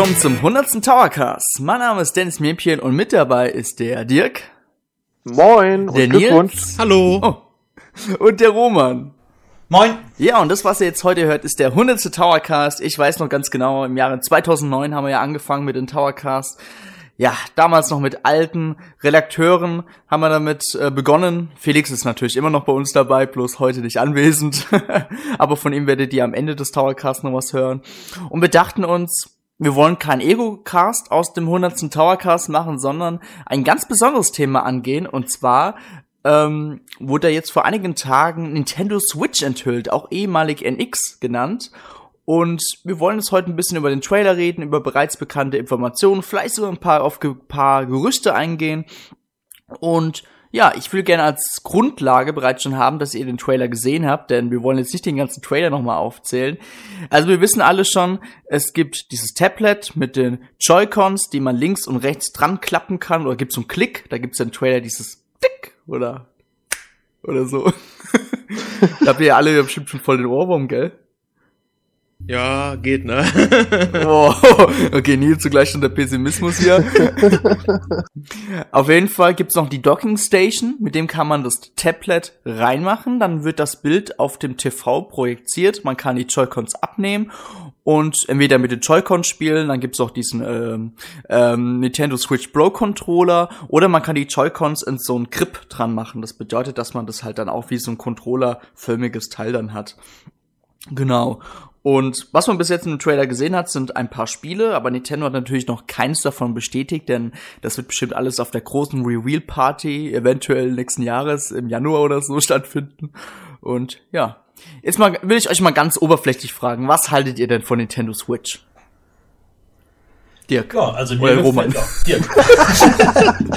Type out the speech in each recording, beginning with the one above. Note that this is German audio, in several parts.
Willkommen zum 100. Towercast. Mein Name ist Dennis Miepchen und mit dabei ist der Dirk. Moin und der Nils. Hallo. Oh. Und der Roman. Moin. Ja, und das, was ihr jetzt heute hört, ist der 100. Towercast. Ich weiß noch ganz genau, im Jahre 2009 haben wir ja angefangen mit dem Towercast ja, damals noch mit alten Redakteuren haben wir damit äh, begonnen. Felix ist natürlich immer noch bei uns dabei, bloß heute nicht anwesend. Aber von ihm werdet ihr am Ende des Towercasts noch was hören. Und wir dachten uns, wir wollen kein Ego-Cast aus dem 100. Towercast machen, sondern ein ganz besonderes Thema angehen. Und zwar ähm, wurde jetzt vor einigen Tagen Nintendo Switch enthüllt, auch ehemalig NX genannt. Und wir wollen jetzt heute ein bisschen über den Trailer reden, über bereits bekannte Informationen, vielleicht sogar ein paar auf ein paar Gerüchte eingehen. Und ja, ich will gerne als Grundlage bereits schon haben, dass ihr den Trailer gesehen habt, denn wir wollen jetzt nicht den ganzen Trailer nochmal aufzählen. Also wir wissen alle schon, es gibt dieses Tablet mit den Joy-Cons, die man links und rechts dran klappen kann, oder gibt so einen Klick, da gibt es im Trailer dieses Tick oder oder so. da habt ihr ja alle bestimmt schon voll den Ohrwurm, gell? Ja, geht, ne? oh, okay, Nils, zugleich schon der Pessimismus hier. Auf jeden Fall gibt's noch die Docking Station, mit dem kann man das Tablet reinmachen, dann wird das Bild auf dem TV projiziert, man kann die Joy-Cons abnehmen und entweder mit den Joy-Cons spielen, dann gibt's auch diesen ähm, ähm, Nintendo Switch Pro Controller oder man kann die Joy-Cons in so ein Grip dran machen. Das bedeutet, dass man das halt dann auch wie so ein Controller-förmiges Teil dann hat. Genau. Und was man bis jetzt im Trailer gesehen hat, sind ein paar Spiele, aber Nintendo hat natürlich noch keins davon bestätigt, denn das wird bestimmt alles auf der großen Reveal Party, eventuell nächsten Jahres im Januar oder so stattfinden. Und ja, jetzt mal will ich euch mal ganz oberflächlich fragen, was haltet ihr denn von Nintendo Switch? Dirk. Ja, also mir Roman. Ja, Dirk.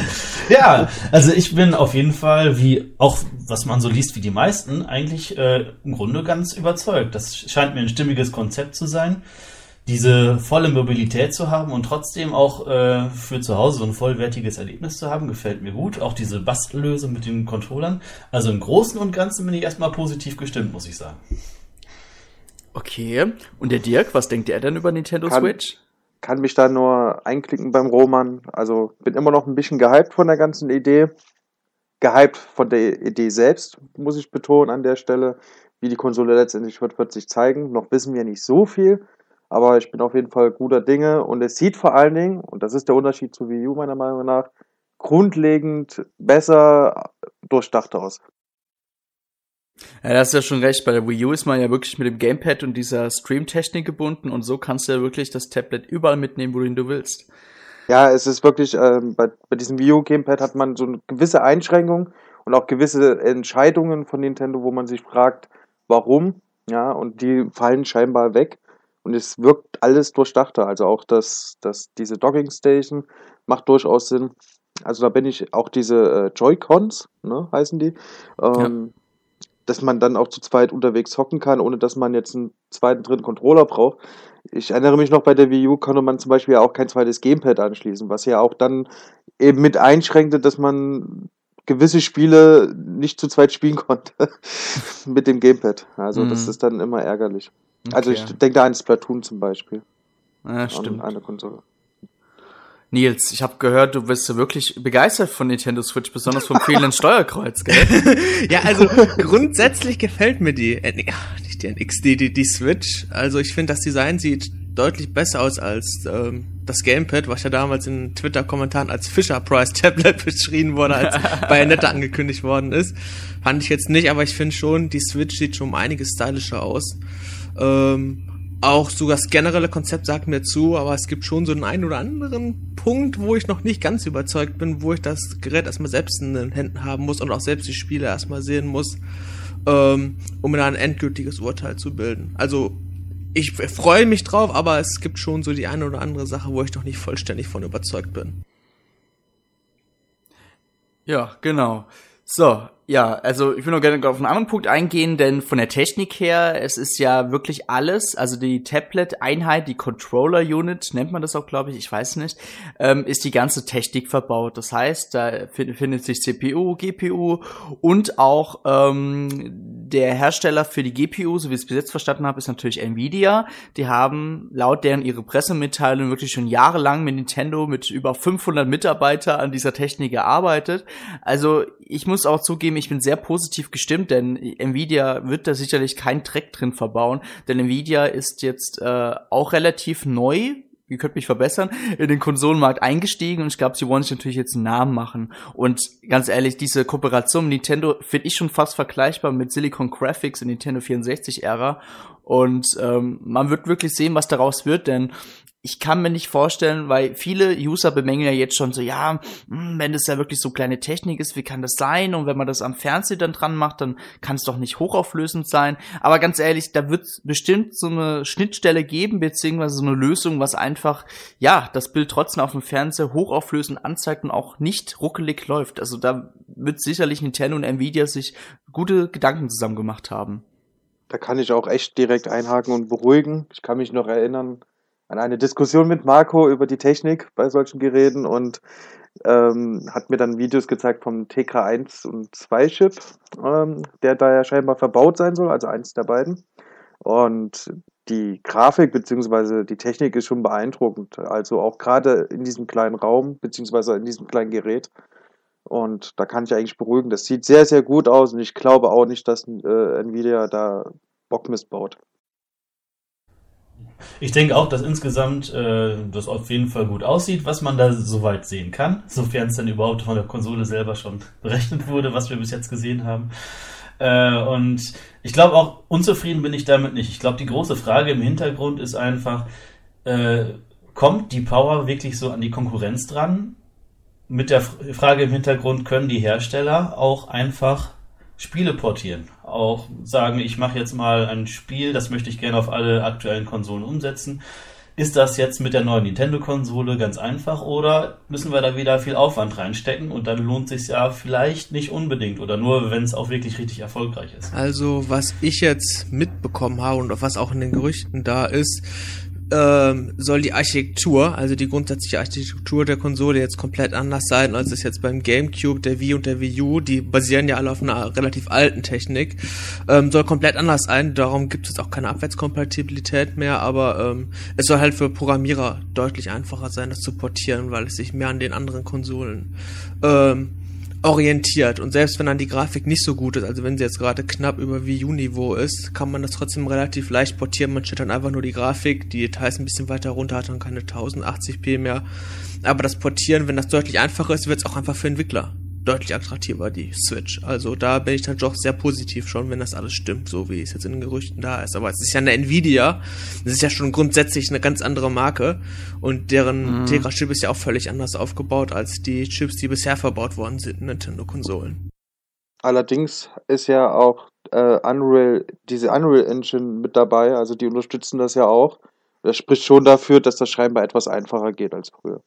ja, also ich bin auf jeden Fall, wie auch was man so liest wie die meisten, eigentlich äh, im Grunde ganz überzeugt. Das scheint mir ein stimmiges Konzept zu sein, diese volle Mobilität zu haben und trotzdem auch äh, für zu Hause so ein vollwertiges Erlebnis zu haben, gefällt mir gut. Auch diese Bastellösung mit den Controllern. Also im Großen und Ganzen bin ich erstmal positiv gestimmt, muss ich sagen. Okay. Und der Dirk, was denkt er denn über Nintendo Kann, Switch? Kann mich da nur einklicken beim Roman. Also bin immer noch ein bisschen gehypt von der ganzen Idee. Gehypt von der Idee selbst, muss ich betonen an der Stelle. Wie die Konsole letztendlich wird, wird sich zeigen. Noch wissen wir nicht so viel, aber ich bin auf jeden Fall guter Dinge und es sieht vor allen Dingen, und das ist der Unterschied zu Wii U meiner Meinung nach, grundlegend besser durchdacht aus. Ja, da hast du ja schon recht. Bei der Wii U ist man ja wirklich mit dem Gamepad und dieser Stream-Technik gebunden und so kannst du ja wirklich das Tablet überall mitnehmen, wohin du willst. Ja, es ist wirklich, ähm, bei, bei diesem Wii U Gamepad hat man so eine gewisse Einschränkung und auch gewisse Entscheidungen von Nintendo, wo man sich fragt, warum, ja, und die fallen scheinbar weg. Und es wirkt alles durchdachter. Also auch das, das, diese Docking Station macht durchaus Sinn. Also da bin ich auch diese äh, Joy-Cons, ne, heißen die. Ähm, ja dass man dann auch zu zweit unterwegs hocken kann, ohne dass man jetzt einen zweiten, dritten Controller braucht. Ich erinnere mich noch, bei der Wii U konnte man zum Beispiel auch kein zweites Gamepad anschließen, was ja auch dann eben mit einschränkte, dass man gewisse Spiele nicht zu zweit spielen konnte mit dem Gamepad. Also mhm. das ist dann immer ärgerlich. Also okay. Also ich denke da an Splatoon zum Beispiel. Ja, stimmt. An eine Konsole. Nils, ich habe gehört, du bist wirklich begeistert von Nintendo Switch, besonders vom fehlenden Steuerkreuz, gell? ja, also grundsätzlich gefällt mir die, äh, nicht die NX, die, die, die Switch. Also ich finde, das Design sieht deutlich besser aus als ähm, das Gamepad, was ja damals in Twitter-Kommentaren als Fisher Price Tablet beschrieben wurde, als Bayonetta angekündigt worden ist. Fand ich jetzt nicht, aber ich finde schon, die Switch sieht schon um einiges stylischer aus. Ähm, auch so das generelle Konzept sagt mir zu, aber es gibt schon so einen einen oder anderen Punkt, wo ich noch nicht ganz überzeugt bin, wo ich das Gerät erstmal selbst in den Händen haben muss und auch selbst die Spiele erstmal sehen muss, ähm, um mir da ein endgültiges Urteil zu bilden. Also ich freue mich drauf, aber es gibt schon so die eine oder andere Sache, wo ich noch nicht vollständig von überzeugt bin. Ja, genau. So, Ja, also ich will nur gerne auf einen anderen Punkt eingehen, denn von der Technik her, es ist ja wirklich alles, also die Tablet-Einheit, die Controller-Unit, nennt man das auch, glaube ich, ich weiß nicht, ähm, ist die ganze Technik verbaut. Das heißt, da findet sich CPU, GPU und auch ähm, der Hersteller für die GPU, so wie ich es bis jetzt verstanden habe, ist natürlich Nvidia. Die haben laut deren ihre Pressemitteilung wirklich schon jahrelang mit Nintendo mit über 500 Mitarbeiter an dieser Technik gearbeitet. Also ich muss auch zugeben, ich bin sehr positiv gestimmt, denn Nvidia wird da sicherlich keinen Dreck drin verbauen, denn Nvidia ist jetzt äh, auch relativ neu ihr könnt mich verbessern, in den Konsolenmarkt eingestiegen und ich glaube, sie wollen sich natürlich jetzt einen Namen machen. Und ganz ehrlich, diese Kooperation mit Nintendo finde ich schon fast vergleichbar mit Silicon Graphics in Nintendo 64-Ära. Und ähm, man wird wirklich sehen, was daraus wird, denn ich kann mir nicht vorstellen, weil viele User bemängeln ja jetzt schon so, ja, hm, wenn das ja wirklich so kleine Technik ist, wie kann das sein? Und wenn man das am Fernseher dann dran macht, dann kann es doch nicht hochauflösend sein. Aber ganz ehrlich, da wird bestimmt so eine Schnittstelle geben, beziehungsweise so eine Lösung, was einfach, ja, das Bild trotzdem auf dem Fernseher hochauflösend anzeigt und auch nicht ruckelig läuft. Also da wird sicherlich Nintendo und Nvidia sich gute Gedanken zusammen gemacht haben. Da kann ich auch echt direkt einhaken und beruhigen. Ich kann mich noch erinnern, an eine Diskussion mit Marco über die Technik bei solchen Geräten und ähm, hat mir dann Videos gezeigt vom TK1 und 2 Chip, ähm, der da ja scheinbar verbaut sein soll, also eins der beiden. Und die Grafik bzw. die Technik ist schon beeindruckend. Also auch gerade in diesem kleinen Raum bzw. in diesem kleinen Gerät. Und da kann ich eigentlich beruhigen. Das sieht sehr, sehr gut aus und ich glaube auch nicht, dass äh, Nvidia da Bock missbaut. Ich denke auch, dass insgesamt äh, das auf jeden Fall gut aussieht, was man da soweit sehen kann, sofern es dann überhaupt von der Konsole selber schon berechnet wurde, was wir bis jetzt gesehen haben. Äh, und ich glaube auch, unzufrieden bin ich damit nicht. Ich glaube, die große Frage im Hintergrund ist einfach, äh, kommt die Power wirklich so an die Konkurrenz dran? Mit der Frage im Hintergrund, können die Hersteller auch einfach Spiele portieren. Auch sagen, ich mache jetzt mal ein Spiel, das möchte ich gerne auf alle aktuellen Konsolen umsetzen. Ist das jetzt mit der neuen Nintendo-Konsole ganz einfach oder müssen wir da wieder viel Aufwand reinstecken und dann lohnt sich ja vielleicht nicht unbedingt oder nur, wenn es auch wirklich richtig erfolgreich ist? Also, was ich jetzt mitbekommen habe und was auch in den Gerüchten da ist, ähm, soll die Architektur, also die grundsätzliche Architektur der Konsole jetzt komplett anders sein, als es jetzt beim GameCube, der Wii und der Wii U, die basieren ja alle auf einer relativ alten Technik, ähm, soll komplett anders sein. Darum gibt es auch keine Abwärtskompatibilität mehr, aber ähm, es soll halt für Programmierer deutlich einfacher sein, das zu portieren, weil es sich mehr an den anderen Konsolen ähm, orientiert. Und selbst wenn dann die Grafik nicht so gut ist, also wenn sie jetzt gerade knapp über Wii U-Niveau ist, kann man das trotzdem relativ leicht portieren. Man stellt dann einfach nur die Grafik, die Details ein bisschen weiter runter, hat dann keine 1080p mehr. Aber das Portieren, wenn das deutlich einfacher ist, wird es auch einfach für Entwickler deutlich attraktiver, die Switch. Also da bin ich dann doch sehr positiv schon, wenn das alles stimmt, so wie es jetzt in den Gerüchten da ist. Aber es ist ja eine Nvidia, das ist ja schon grundsätzlich eine ganz andere Marke und deren mhm. Tegra-Chip ist ja auch völlig anders aufgebaut als die Chips, die bisher verbaut worden sind in Nintendo-Konsolen. Allerdings ist ja auch äh, Unreal, diese Unreal Engine mit dabei, also die unterstützen das ja auch. Das spricht schon dafür, dass das scheinbar etwas einfacher geht als früher.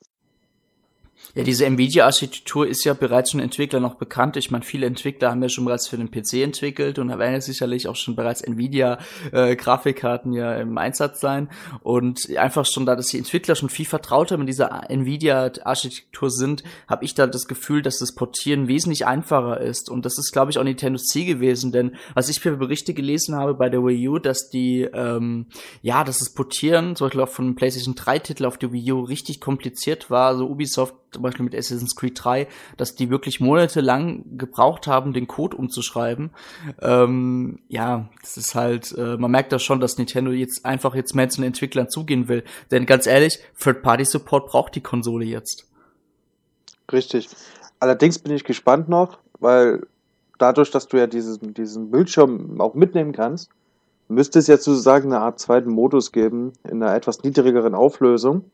Ja, diese Nvidia-Architektur ist ja bereits schon Entwickler noch bekannt. Ich meine, viele Entwickler haben ja schon bereits für den PC entwickelt und da werden ja sicherlich auch schon bereits Nvidia-Grafikkarten äh, ja im Einsatz sein. Und einfach schon da, dass die Entwickler schon viel vertrauter mit dieser Nvidia-Architektur sind, habe ich da das Gefühl, dass das Portieren wesentlich einfacher ist. Und das ist, glaube ich, auch Nintendos Ziel gewesen, denn was ich für Berichte gelesen habe bei der Wii U, dass die, ähm, ja, dass das Portieren, zum Beispiel auch von PlayStation 3 Titel auf die Wii U richtig kompliziert war. Also Ubisoft Beispiel mit Assassin's Creed 3, dass die wirklich monatelang gebraucht haben, den Code umzuschreiben. Ähm, ja, das ist halt, äh, man merkt da schon, dass Nintendo jetzt einfach jetzt mehr zu den Entwicklern zugehen will. Denn ganz ehrlich, Third-Party-Support braucht die Konsole jetzt. Richtig. Allerdings bin ich gespannt noch, weil dadurch, dass du ja diesen, diesen Bildschirm auch mitnehmen kannst, müsste es ja sozusagen eine Art zweiten Modus geben, in einer etwas niedrigeren Auflösung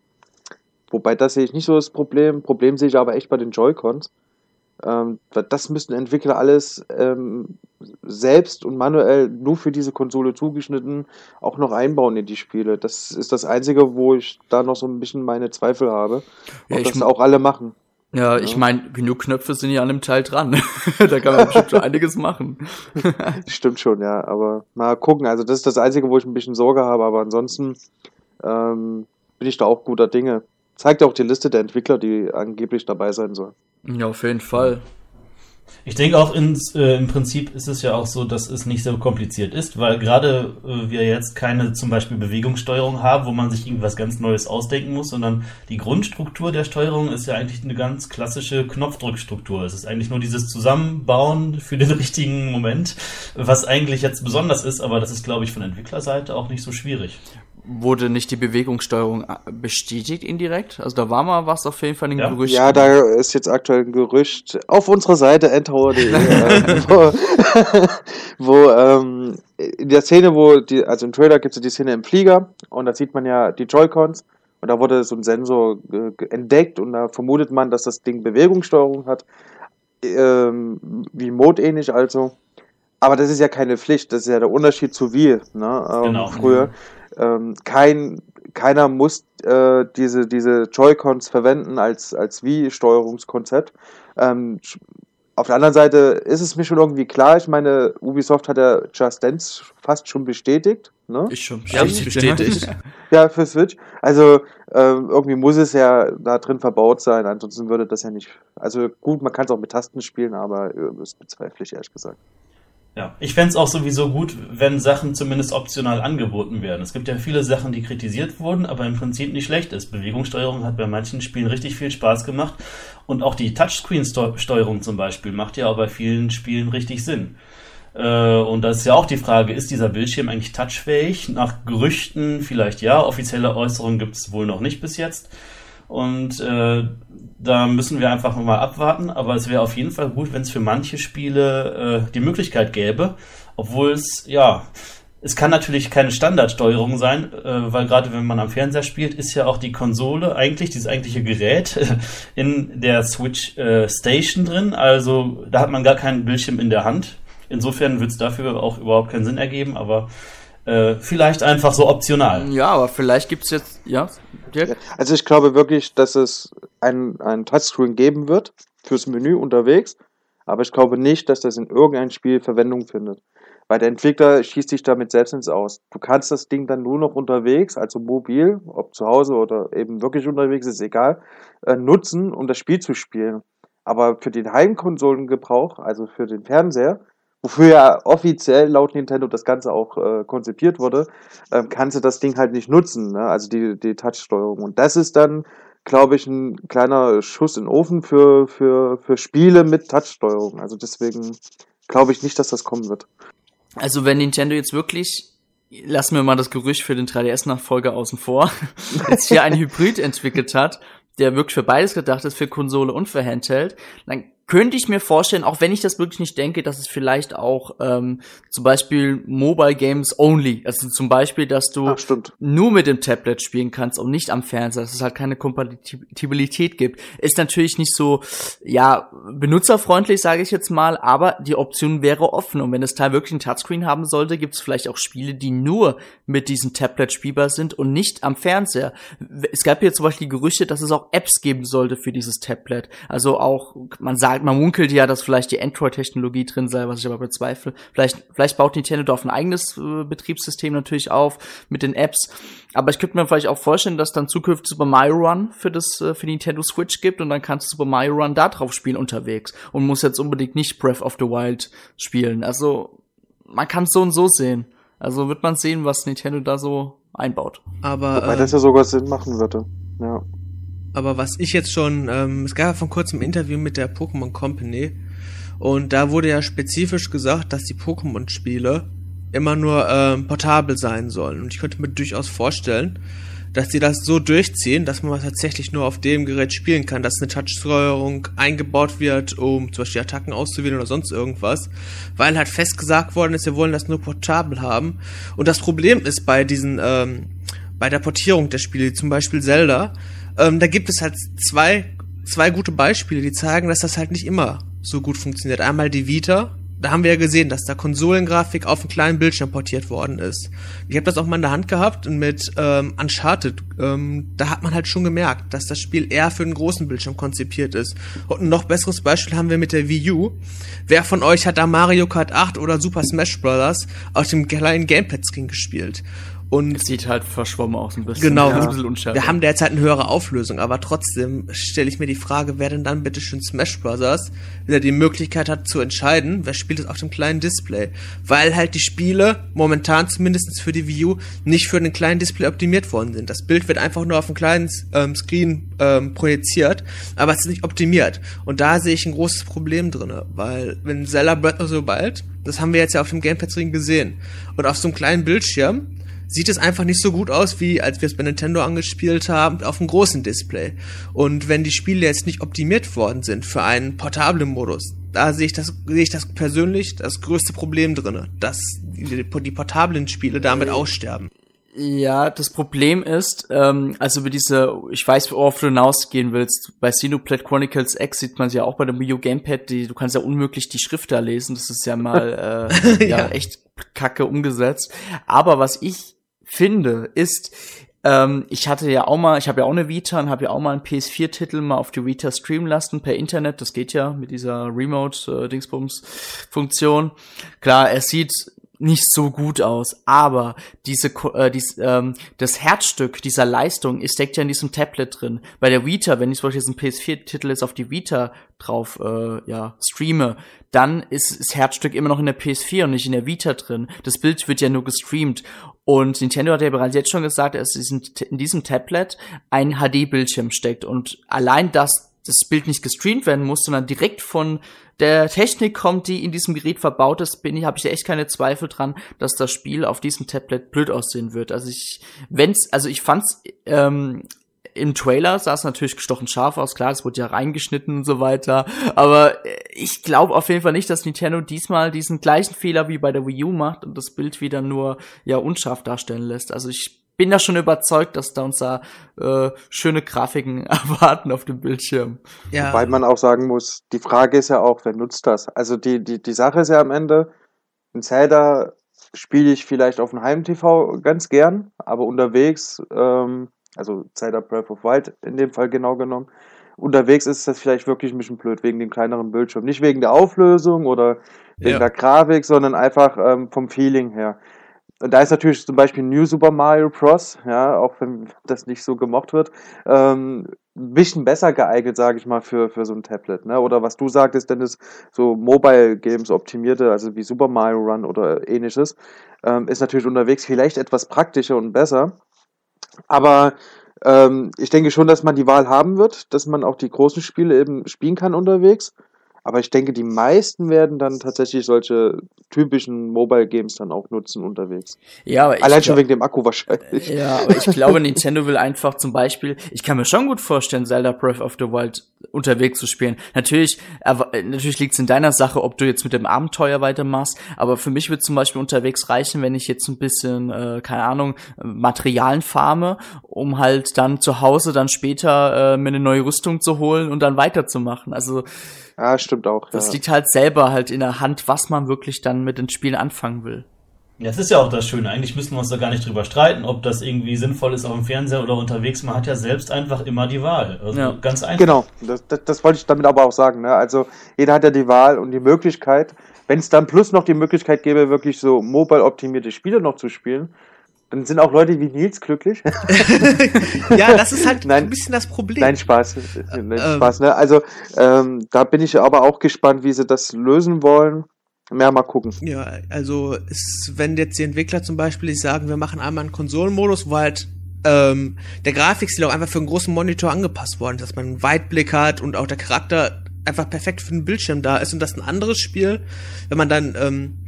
Wobei das sehe ich nicht so das Problem. Problem sehe ich aber echt bei den Joy-Cons. Ähm, das müssen Entwickler alles ähm, selbst und manuell nur für diese Konsole zugeschnitten auch noch einbauen in die Spiele. Das ist das Einzige, wo ich da noch so ein bisschen meine Zweifel habe, ob ja, das auch alle machen. Ja, ich meine, genug Knöpfe sind ja an dem Teil dran. da kann man bestimmt schon einiges machen. Stimmt schon, ja. Aber mal gucken. Also das ist das Einzige, wo ich ein bisschen Sorge habe. Aber ansonsten ähm, bin ich da auch guter Dinge. Zeigt auch die Liste der Entwickler, die angeblich dabei sein sollen. Ja, auf jeden Fall. Ich denke auch ins, äh, im Prinzip ist es ja auch so, dass es nicht so kompliziert ist, weil gerade äh, wir jetzt keine zum Beispiel Bewegungssteuerung haben, wo man sich irgendwas ganz Neues ausdenken muss, sondern die Grundstruktur der Steuerung ist ja eigentlich eine ganz klassische Knopfdrückstruktur. Es ist eigentlich nur dieses Zusammenbauen für den richtigen Moment, was eigentlich jetzt besonders ist, aber das ist, glaube ich, von Entwicklerseite auch nicht so schwierig wurde nicht die Bewegungssteuerung äh, bestätigt indirekt? Also da war mal was auf jeden Fall in ja. Gerücht. Ja, da ist jetzt aktuell ein Gerücht auf unserer Seite endtower.de, äh, wo, wo ähm, in der Szene, wo die, also im Trailer gibt es die Szene im Flieger und da sieht man ja die Joy-Cons und da wurde so ein Sensor entdeckt und da vermutet man, dass das Ding Bewegungssteuerung hat, ähm, wie Mode ähnlich also. Aber das ist ja keine Pflicht, das ist ja der Unterschied zu Wii, ne, ähm, genau. früher. Mhm ähm, kein, keiner muss äh, diese, diese Joy-Cons verwenden als, als Wii-Steuerungskonzept. Ähm, auf der anderen Seite ist es mir schon irgendwie klar, ich meine, Ubisoft hat ja Just Dance fast schon bestätigt. Ne? Ich schon ja, bestätigt. ja, für Switch. Also ähm, irgendwie muss es ja da drin verbaut sein, ansonsten würde das ja nicht. Also gut, man kann es auch mit Tasten spielen, aber äh, das bezweifle ich ehrlich gesagt. Ja, ich fände es auch sowieso gut, wenn Sachen zumindest optional angeboten werden. Es gibt ja viele Sachen, die kritisiert wurden, aber im Prinzip nicht schlecht ist. Bewegungssteuerung hat bei manchen Spielen richtig viel Spaß gemacht und auch die Touchscreen-Steuerung zum Beispiel macht ja auch bei vielen Spielen richtig Sinn. Äh, und da ist ja auch die Frage, ist dieser Bildschirm eigentlich touchfähig? Nach Gerüchten vielleicht ja, offizielle Äußerungen gibt es wohl noch nicht bis jetzt. Und äh, da müssen wir einfach mal abwarten. Aber es wäre auf jeden Fall gut, wenn es für manche Spiele äh, die Möglichkeit gäbe. Obwohl es, ja, es kann natürlich keine Standardsteuerung sein, äh, weil gerade wenn man am Fernseher spielt, ist ja auch die Konsole eigentlich, dieses eigentliche Gerät in der Switch äh, Station drin. Also da hat man gar keinen Bildschirm in der Hand. Insofern wird es dafür auch überhaupt keinen Sinn ergeben, aber äh, vielleicht einfach so optional. Ja, aber vielleicht gibt es jetzt, ja, Dirk? Also ich glaube wirklich, dass es ein, ein Touchscreen geben wird fürs Menü unterwegs, aber ich glaube nicht, dass das in irgendeinem Spiel Verwendung findet. Weil der Entwickler schießt sich damit selbst ins Aus. Du kannst das Ding dann nur noch unterwegs, also mobil, ob zu Hause oder eben wirklich unterwegs, ist egal, äh, nutzen, um das Spiel zu spielen. Aber für den Heimkonsolengebrauch, also für den Fernseher, wofür ja offiziell laut Nintendo das Ganze auch äh, konzipiert wurde, ähm, kannst du das Ding halt nicht nutzen, ne? also die, die Touch-Steuerung. Und das ist dann, glaube ich, ein kleiner Schuss in den Ofen für, für, für Spiele mit Touch-Steuerung. Also deswegen glaube ich nicht, dass das kommen wird. Also wenn Nintendo jetzt wirklich lassen wir mal das Gerücht für den 3DS-Nachfolger außen vor, jetzt hier ein Hybrid entwickelt hat, der wirklich für beides gedacht ist, für Konsole und für Handheld, dann könnte ich mir vorstellen, auch wenn ich das wirklich nicht denke, dass es vielleicht auch ähm, zum Beispiel Mobile Games only, also zum Beispiel, dass du Ach, nur mit dem Tablet spielen kannst und nicht am Fernseher, dass es halt keine Kompatibilität gibt, ist natürlich nicht so, ja, benutzerfreundlich, sage ich jetzt mal, aber die Option wäre offen. Und wenn das Teil wirklich ein Touchscreen haben sollte, gibt es vielleicht auch Spiele, die nur mit diesem Tablet spielbar sind und nicht am Fernseher. Es gab hier zum Beispiel Gerüchte, dass es auch Apps geben sollte für dieses Tablet, also auch, man sagt sagt, man munkelt ja, dass vielleicht die Android-Technologie drin sei, was ich aber bezweifle. Vielleicht, vielleicht baut Nintendo da auf ein eigenes äh, Betriebssystem natürlich auf mit den Apps. Aber ich könnte mir vielleicht auch vorstellen, dass dann zukünftig Super Mario Run für das äh, für die Nintendo Switch gibt und dann kannst du Super Mario Run da drauf spielen unterwegs und muss jetzt unbedingt nicht Breath of the Wild spielen. Also man kann es so und so sehen. Also wird man sehen, was Nintendo da so einbaut. Aber Wobei äh, das ja sogar Sinn machen würde. Ja. Aber was ich jetzt schon, ähm, es gab ja vor kurzem ein Interview mit der Pokémon Company und da wurde ja spezifisch gesagt, dass die Pokémon-Spiele immer nur ähm, portabel sein sollen. Und ich könnte mir durchaus vorstellen, dass sie das so durchziehen, dass man tatsächlich nur auf dem Gerät spielen kann, dass eine Touchsteuerung eingebaut wird, um zum Beispiel Attacken auszuwählen oder sonst irgendwas, weil halt fest gesagt worden ist, wir wollen das nur portabel haben. Und das Problem ist bei diesen, ähm, bei der Portierung der Spiele, zum Beispiel Zelda, ähm, da gibt es halt zwei, zwei gute Beispiele, die zeigen, dass das halt nicht immer so gut funktioniert. Einmal die Vita, da haben wir ja gesehen, dass da Konsolengrafik auf einen kleinen Bildschirm portiert worden ist. Ich habe das auch mal in der Hand gehabt und mit ähm, Uncharted, ähm, da hat man halt schon gemerkt, dass das Spiel eher für einen großen Bildschirm konzipiert ist. Und ein noch besseres Beispiel haben wir mit der Wii U. Wer von euch hat da Mario Kart 8 oder Super Smash Bros. auf dem kleinen Gamepad-Screen gespielt? Und es sieht halt verschwommen aus ein bisschen. Genau, ja. ein bisschen unscharf. Wir haben derzeit eine höhere Auflösung, aber trotzdem stelle ich mir die Frage, wer denn dann bitte schön Smash Bros. wieder die Möglichkeit hat zu entscheiden, wer spielt es auf dem kleinen Display. Weil halt die Spiele momentan zumindest für die Wii U nicht für den kleinen Display optimiert worden sind. Das Bild wird einfach nur auf dem kleinen ähm, Screen ähm, projiziert, aber es ist nicht optimiert. Und da sehe ich ein großes Problem drinne, weil wenn Zelda Breath of the Wild, das haben wir jetzt ja auf dem Gamepad Ring gesehen, und auf so einem kleinen Bildschirm sieht es einfach nicht so gut aus, wie als wir es bei Nintendo angespielt haben, auf dem großen Display. Und wenn die Spiele jetzt nicht optimiert worden sind für einen portablen Modus, da sehe ich das, sehe ich das persönlich das größte Problem drinne, dass die, die portablen Spiele damit aussterben. Ja, das Problem ist, ähm, also mit dieser, ich weiß, worauf du hinausgehen willst, bei Xenoblade Chronicles X sieht man ja auch bei dem Wii U Gamepad, die, du kannst ja unmöglich die Schrift da lesen, das ist ja mal äh, ja, ja, echt kacke umgesetzt. Aber was ich finde, ist, ähm, ich hatte ja auch mal, ich habe ja auch eine Vita und habe ja auch mal einen PS4-Titel mal auf die Vita streamen lassen per Internet. Das geht ja mit dieser Remote-Dingsbums-Funktion. Klar, es sieht nicht so gut aus, aber diese, äh, dies, ähm, das Herzstück dieser Leistung ist steckt ja in diesem Tablet drin. Bei der Vita, wenn ich zum Beispiel diesen PS4-Titel jetzt auf die Vita drauf äh, ja, streame, dann ist das Herzstück immer noch in der PS4 und nicht in der Vita drin. Das Bild wird ja nur gestreamt. Und Nintendo hat ja bereits jetzt schon gesagt, dass in diesem Tablet ein HD-Bildschirm steckt. Und allein das das Bild nicht gestreamt werden muss, sondern direkt von der Technik kommt, die in diesem Gerät verbaut ist, bin ich, habe ich echt keine Zweifel dran, dass das Spiel auf diesem Tablet blöd aussehen wird. Also ich, wenn's, also ich fand's ähm, im Trailer sah es natürlich gestochen scharf aus, klar, es wurde ja reingeschnitten und so weiter. Aber ich glaube auf jeden Fall nicht, dass Nintendo diesmal diesen gleichen Fehler wie bei der Wii U macht und das Bild wieder nur ja unscharf darstellen lässt. Also ich bin da schon überzeugt, dass da uns da äh, schöne Grafiken erwarten auf dem Bildschirm. Ja. Wobei man auch sagen muss, die Frage ist ja auch, wer nutzt das? Also die, die, die Sache ist ja am Ende, in Zelda spiele ich vielleicht auf dem Heim-TV ganz gern, aber unterwegs ähm, also Zelda Breath of Wild in dem Fall genau genommen. Unterwegs ist das vielleicht wirklich ein bisschen blöd wegen dem kleineren Bildschirm. Nicht wegen der Auflösung oder wegen ja. der Grafik, sondern einfach ähm, vom Feeling her. Und da ist natürlich zum Beispiel New Super Mario Bros., ja, auch wenn das nicht so gemocht wird, ähm, ein bisschen besser geeignet, sage ich mal, für, für so ein Tablet. Ne? Oder was du sagtest, Dennis, so Mobile Games optimierte, also wie Super Mario Run oder ähnliches, ähm, ist natürlich unterwegs vielleicht etwas praktischer und besser. Aber ähm, ich denke schon, dass man die Wahl haben wird, dass man auch die großen Spiele eben spielen kann unterwegs. Aber ich denke, die meisten werden dann tatsächlich solche typischen Mobile Games dann auch nutzen unterwegs. Ja, aber Allein schon wegen dem Akku wahrscheinlich. Ja, aber ich glaube, Nintendo will einfach zum Beispiel, ich kann mir schon gut vorstellen, Zelda Breath of the Wild unterwegs zu spielen. Natürlich, äh, natürlich liegt es in deiner Sache, ob du jetzt mit dem Abenteuer weitermachst, aber für mich wird zum Beispiel unterwegs reichen, wenn ich jetzt ein bisschen, äh, keine Ahnung, Materialien farme, um halt dann zu Hause dann später äh, mir eine neue Rüstung zu holen und dann weiterzumachen. Also ja, stimmt auch. Das ja. liegt halt selber halt in der Hand, was man wirklich dann mit den Spielen anfangen will. Ja, es ist ja auch das Schöne. Eigentlich müssen wir uns da gar nicht drüber streiten, ob das irgendwie sinnvoll ist auf dem Fernseher oder unterwegs. Man hat ja selbst einfach immer die Wahl. Also ja. ganz einfach. Genau, das, das, das, wollte ich damit aber auch sagen. Ne? Also jeder hat ja die Wahl und die Möglichkeit. Wenn es dann plus noch die Möglichkeit gäbe, wirklich so mobile optimierte Spiele noch zu spielen, dann sind auch Leute wie Nils glücklich. ja, das ist halt nein, ein bisschen das Problem. Nein, Spaß. Nein, ähm, Spaß ne? Also ähm, da bin ich aber auch gespannt, wie sie das lösen wollen. Mehr mal gucken. Ja, also ist, wenn jetzt die Entwickler zum Beispiel sagen, wir machen einmal einen Konsolenmodus, wo halt ähm, der Grafikstil auch einfach für einen großen Monitor angepasst worden ist, dass man einen Weitblick hat und auch der Charakter einfach perfekt für den Bildschirm da ist und das ein anderes Spiel, wenn man dann, ähm,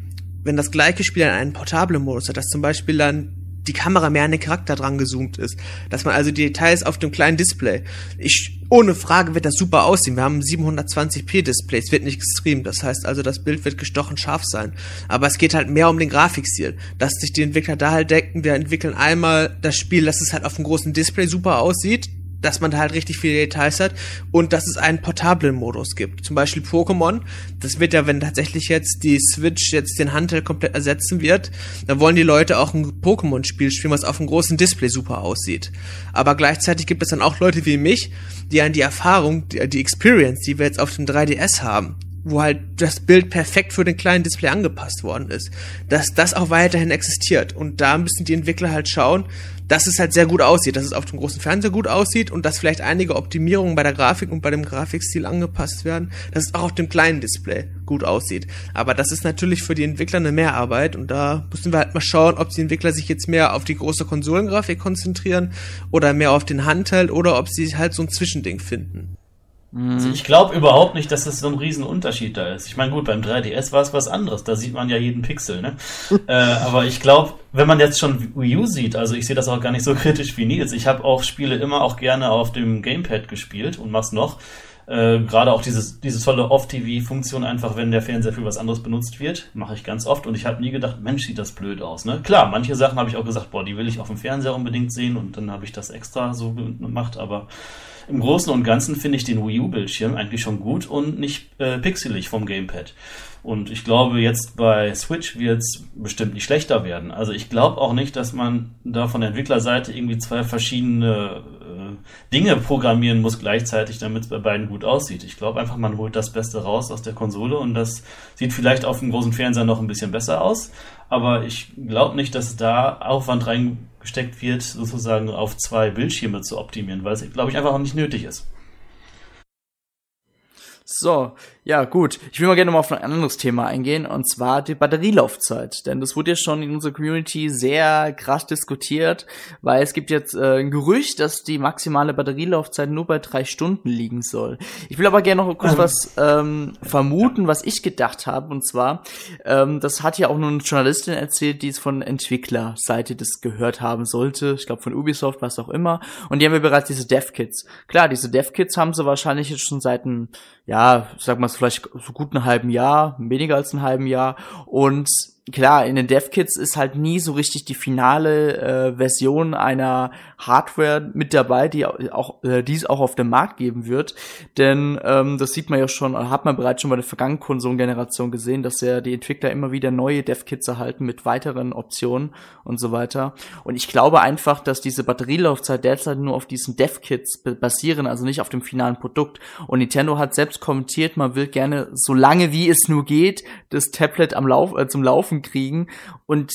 wenn das gleiche Spiel in einen portablen Modus hat, dass zum Beispiel dann die Kamera mehr an den Charakter dran gezoomt ist. Dass man also die Details auf dem kleinen Display. Ich, ohne Frage wird das super aussehen. Wir haben 720p Displays, wird nicht gestreamt. Das heißt also, das Bild wird gestochen scharf sein. Aber es geht halt mehr um den Grafikstil. Dass sich die Entwickler da halt denken, wir entwickeln einmal das Spiel, dass es halt auf dem großen Display super aussieht dass man da halt richtig viele Details hat und dass es einen portablen Modus gibt. Zum Beispiel Pokémon. Das wird ja, wenn tatsächlich jetzt die Switch jetzt den Handheld komplett ersetzen wird, dann wollen die Leute auch ein Pokémon-Spiel spielen, was auf einem großen Display super aussieht. Aber gleichzeitig gibt es dann auch Leute wie mich, die an die Erfahrung, die, die Experience, die wir jetzt auf dem 3DS haben, wo halt das Bild perfekt für den kleinen Display angepasst worden ist, dass das auch weiterhin existiert. Und da müssen die Entwickler halt schauen, dass es halt sehr gut aussieht, dass es auf dem großen Fernseher gut aussieht und dass vielleicht einige Optimierungen bei der Grafik und bei dem Grafikstil angepasst werden, dass es auch auf dem kleinen Display gut aussieht. Aber das ist natürlich für die Entwickler eine Mehrarbeit und da müssen wir halt mal schauen, ob die Entwickler sich jetzt mehr auf die große Konsolengrafik konzentrieren oder mehr auf den Handheld oder ob sie halt so ein Zwischending finden. Also ich glaube überhaupt nicht, dass es so ein Riesenunterschied da ist. Ich meine, gut, beim 3DS war es was anderes. Da sieht man ja jeden Pixel, ne? äh, aber ich glaube, wenn man jetzt schon Wii U sieht, also ich sehe das auch gar nicht so kritisch wie Nils. Ich habe auch Spiele immer auch gerne auf dem Gamepad gespielt und mach's noch. Äh, Gerade auch dieses, diese tolle Off-TV-Funktion, einfach wenn der Fernseher für was anderes benutzt wird, mache ich ganz oft. Und ich habe nie gedacht, Mensch, sieht das blöd aus. Ne? Klar, manche Sachen habe ich auch gesagt, boah, die will ich auf dem Fernseher unbedingt sehen und dann habe ich das extra so gemacht. Aber im Großen und Ganzen finde ich den Wii U-Bildschirm eigentlich schon gut und nicht äh, pixelig vom Gamepad. Und ich glaube, jetzt bei Switch wird es bestimmt nicht schlechter werden. Also ich glaube auch nicht, dass man da von der Entwicklerseite irgendwie zwei verschiedene äh, Dinge programmieren muss gleichzeitig, damit es bei beiden gut aussieht. Ich glaube einfach, man holt das Beste raus aus der Konsole und das sieht vielleicht auf dem großen Fernseher noch ein bisschen besser aus. Aber ich glaube nicht, dass da Aufwand reingesteckt wird, sozusagen auf zwei Bildschirme zu optimieren, weil es, glaube ich, einfach auch nicht nötig ist. So, ja, gut. Ich will mal gerne mal auf ein anderes Thema eingehen, und zwar die Batterielaufzeit. Denn das wurde ja schon in unserer Community sehr krass diskutiert, weil es gibt jetzt äh, ein Gerücht, dass die maximale Batterielaufzeit nur bei drei Stunden liegen soll. Ich will aber gerne noch kurz was ähm, vermuten, was ich gedacht habe, und zwar, ähm, das hat ja auch nur eine Journalistin erzählt, die es von Entwicklerseite das gehört haben sollte. Ich glaube von Ubisoft, was auch immer. Und die haben ja bereits diese Dev-Kits. Klar, diese Dev-Kits haben sie wahrscheinlich jetzt schon seit ein, ja, sag mal, vielleicht so gut ein halben Jahr, weniger als ein halben Jahr. Und klar, in den Dev-Kits ist halt nie so richtig die finale äh, Version einer Hardware mit dabei, die auch äh, dies auch auf dem Markt geben wird. Denn ähm, das sieht man ja schon, hat man bereits schon bei der vergangenen Konsolengeneration gesehen, dass ja die Entwickler immer wieder neue Dev-Kits erhalten mit weiteren Optionen und so weiter. Und ich glaube einfach, dass diese Batterielaufzeit derzeit nur auf diesen Dev-Kits basieren, also nicht auf dem finalen Produkt. Und Nintendo hat selbst kommentiert, man will gerne so lange wie es nur geht das Tablet am Lauf äh, zum Laufen kriegen und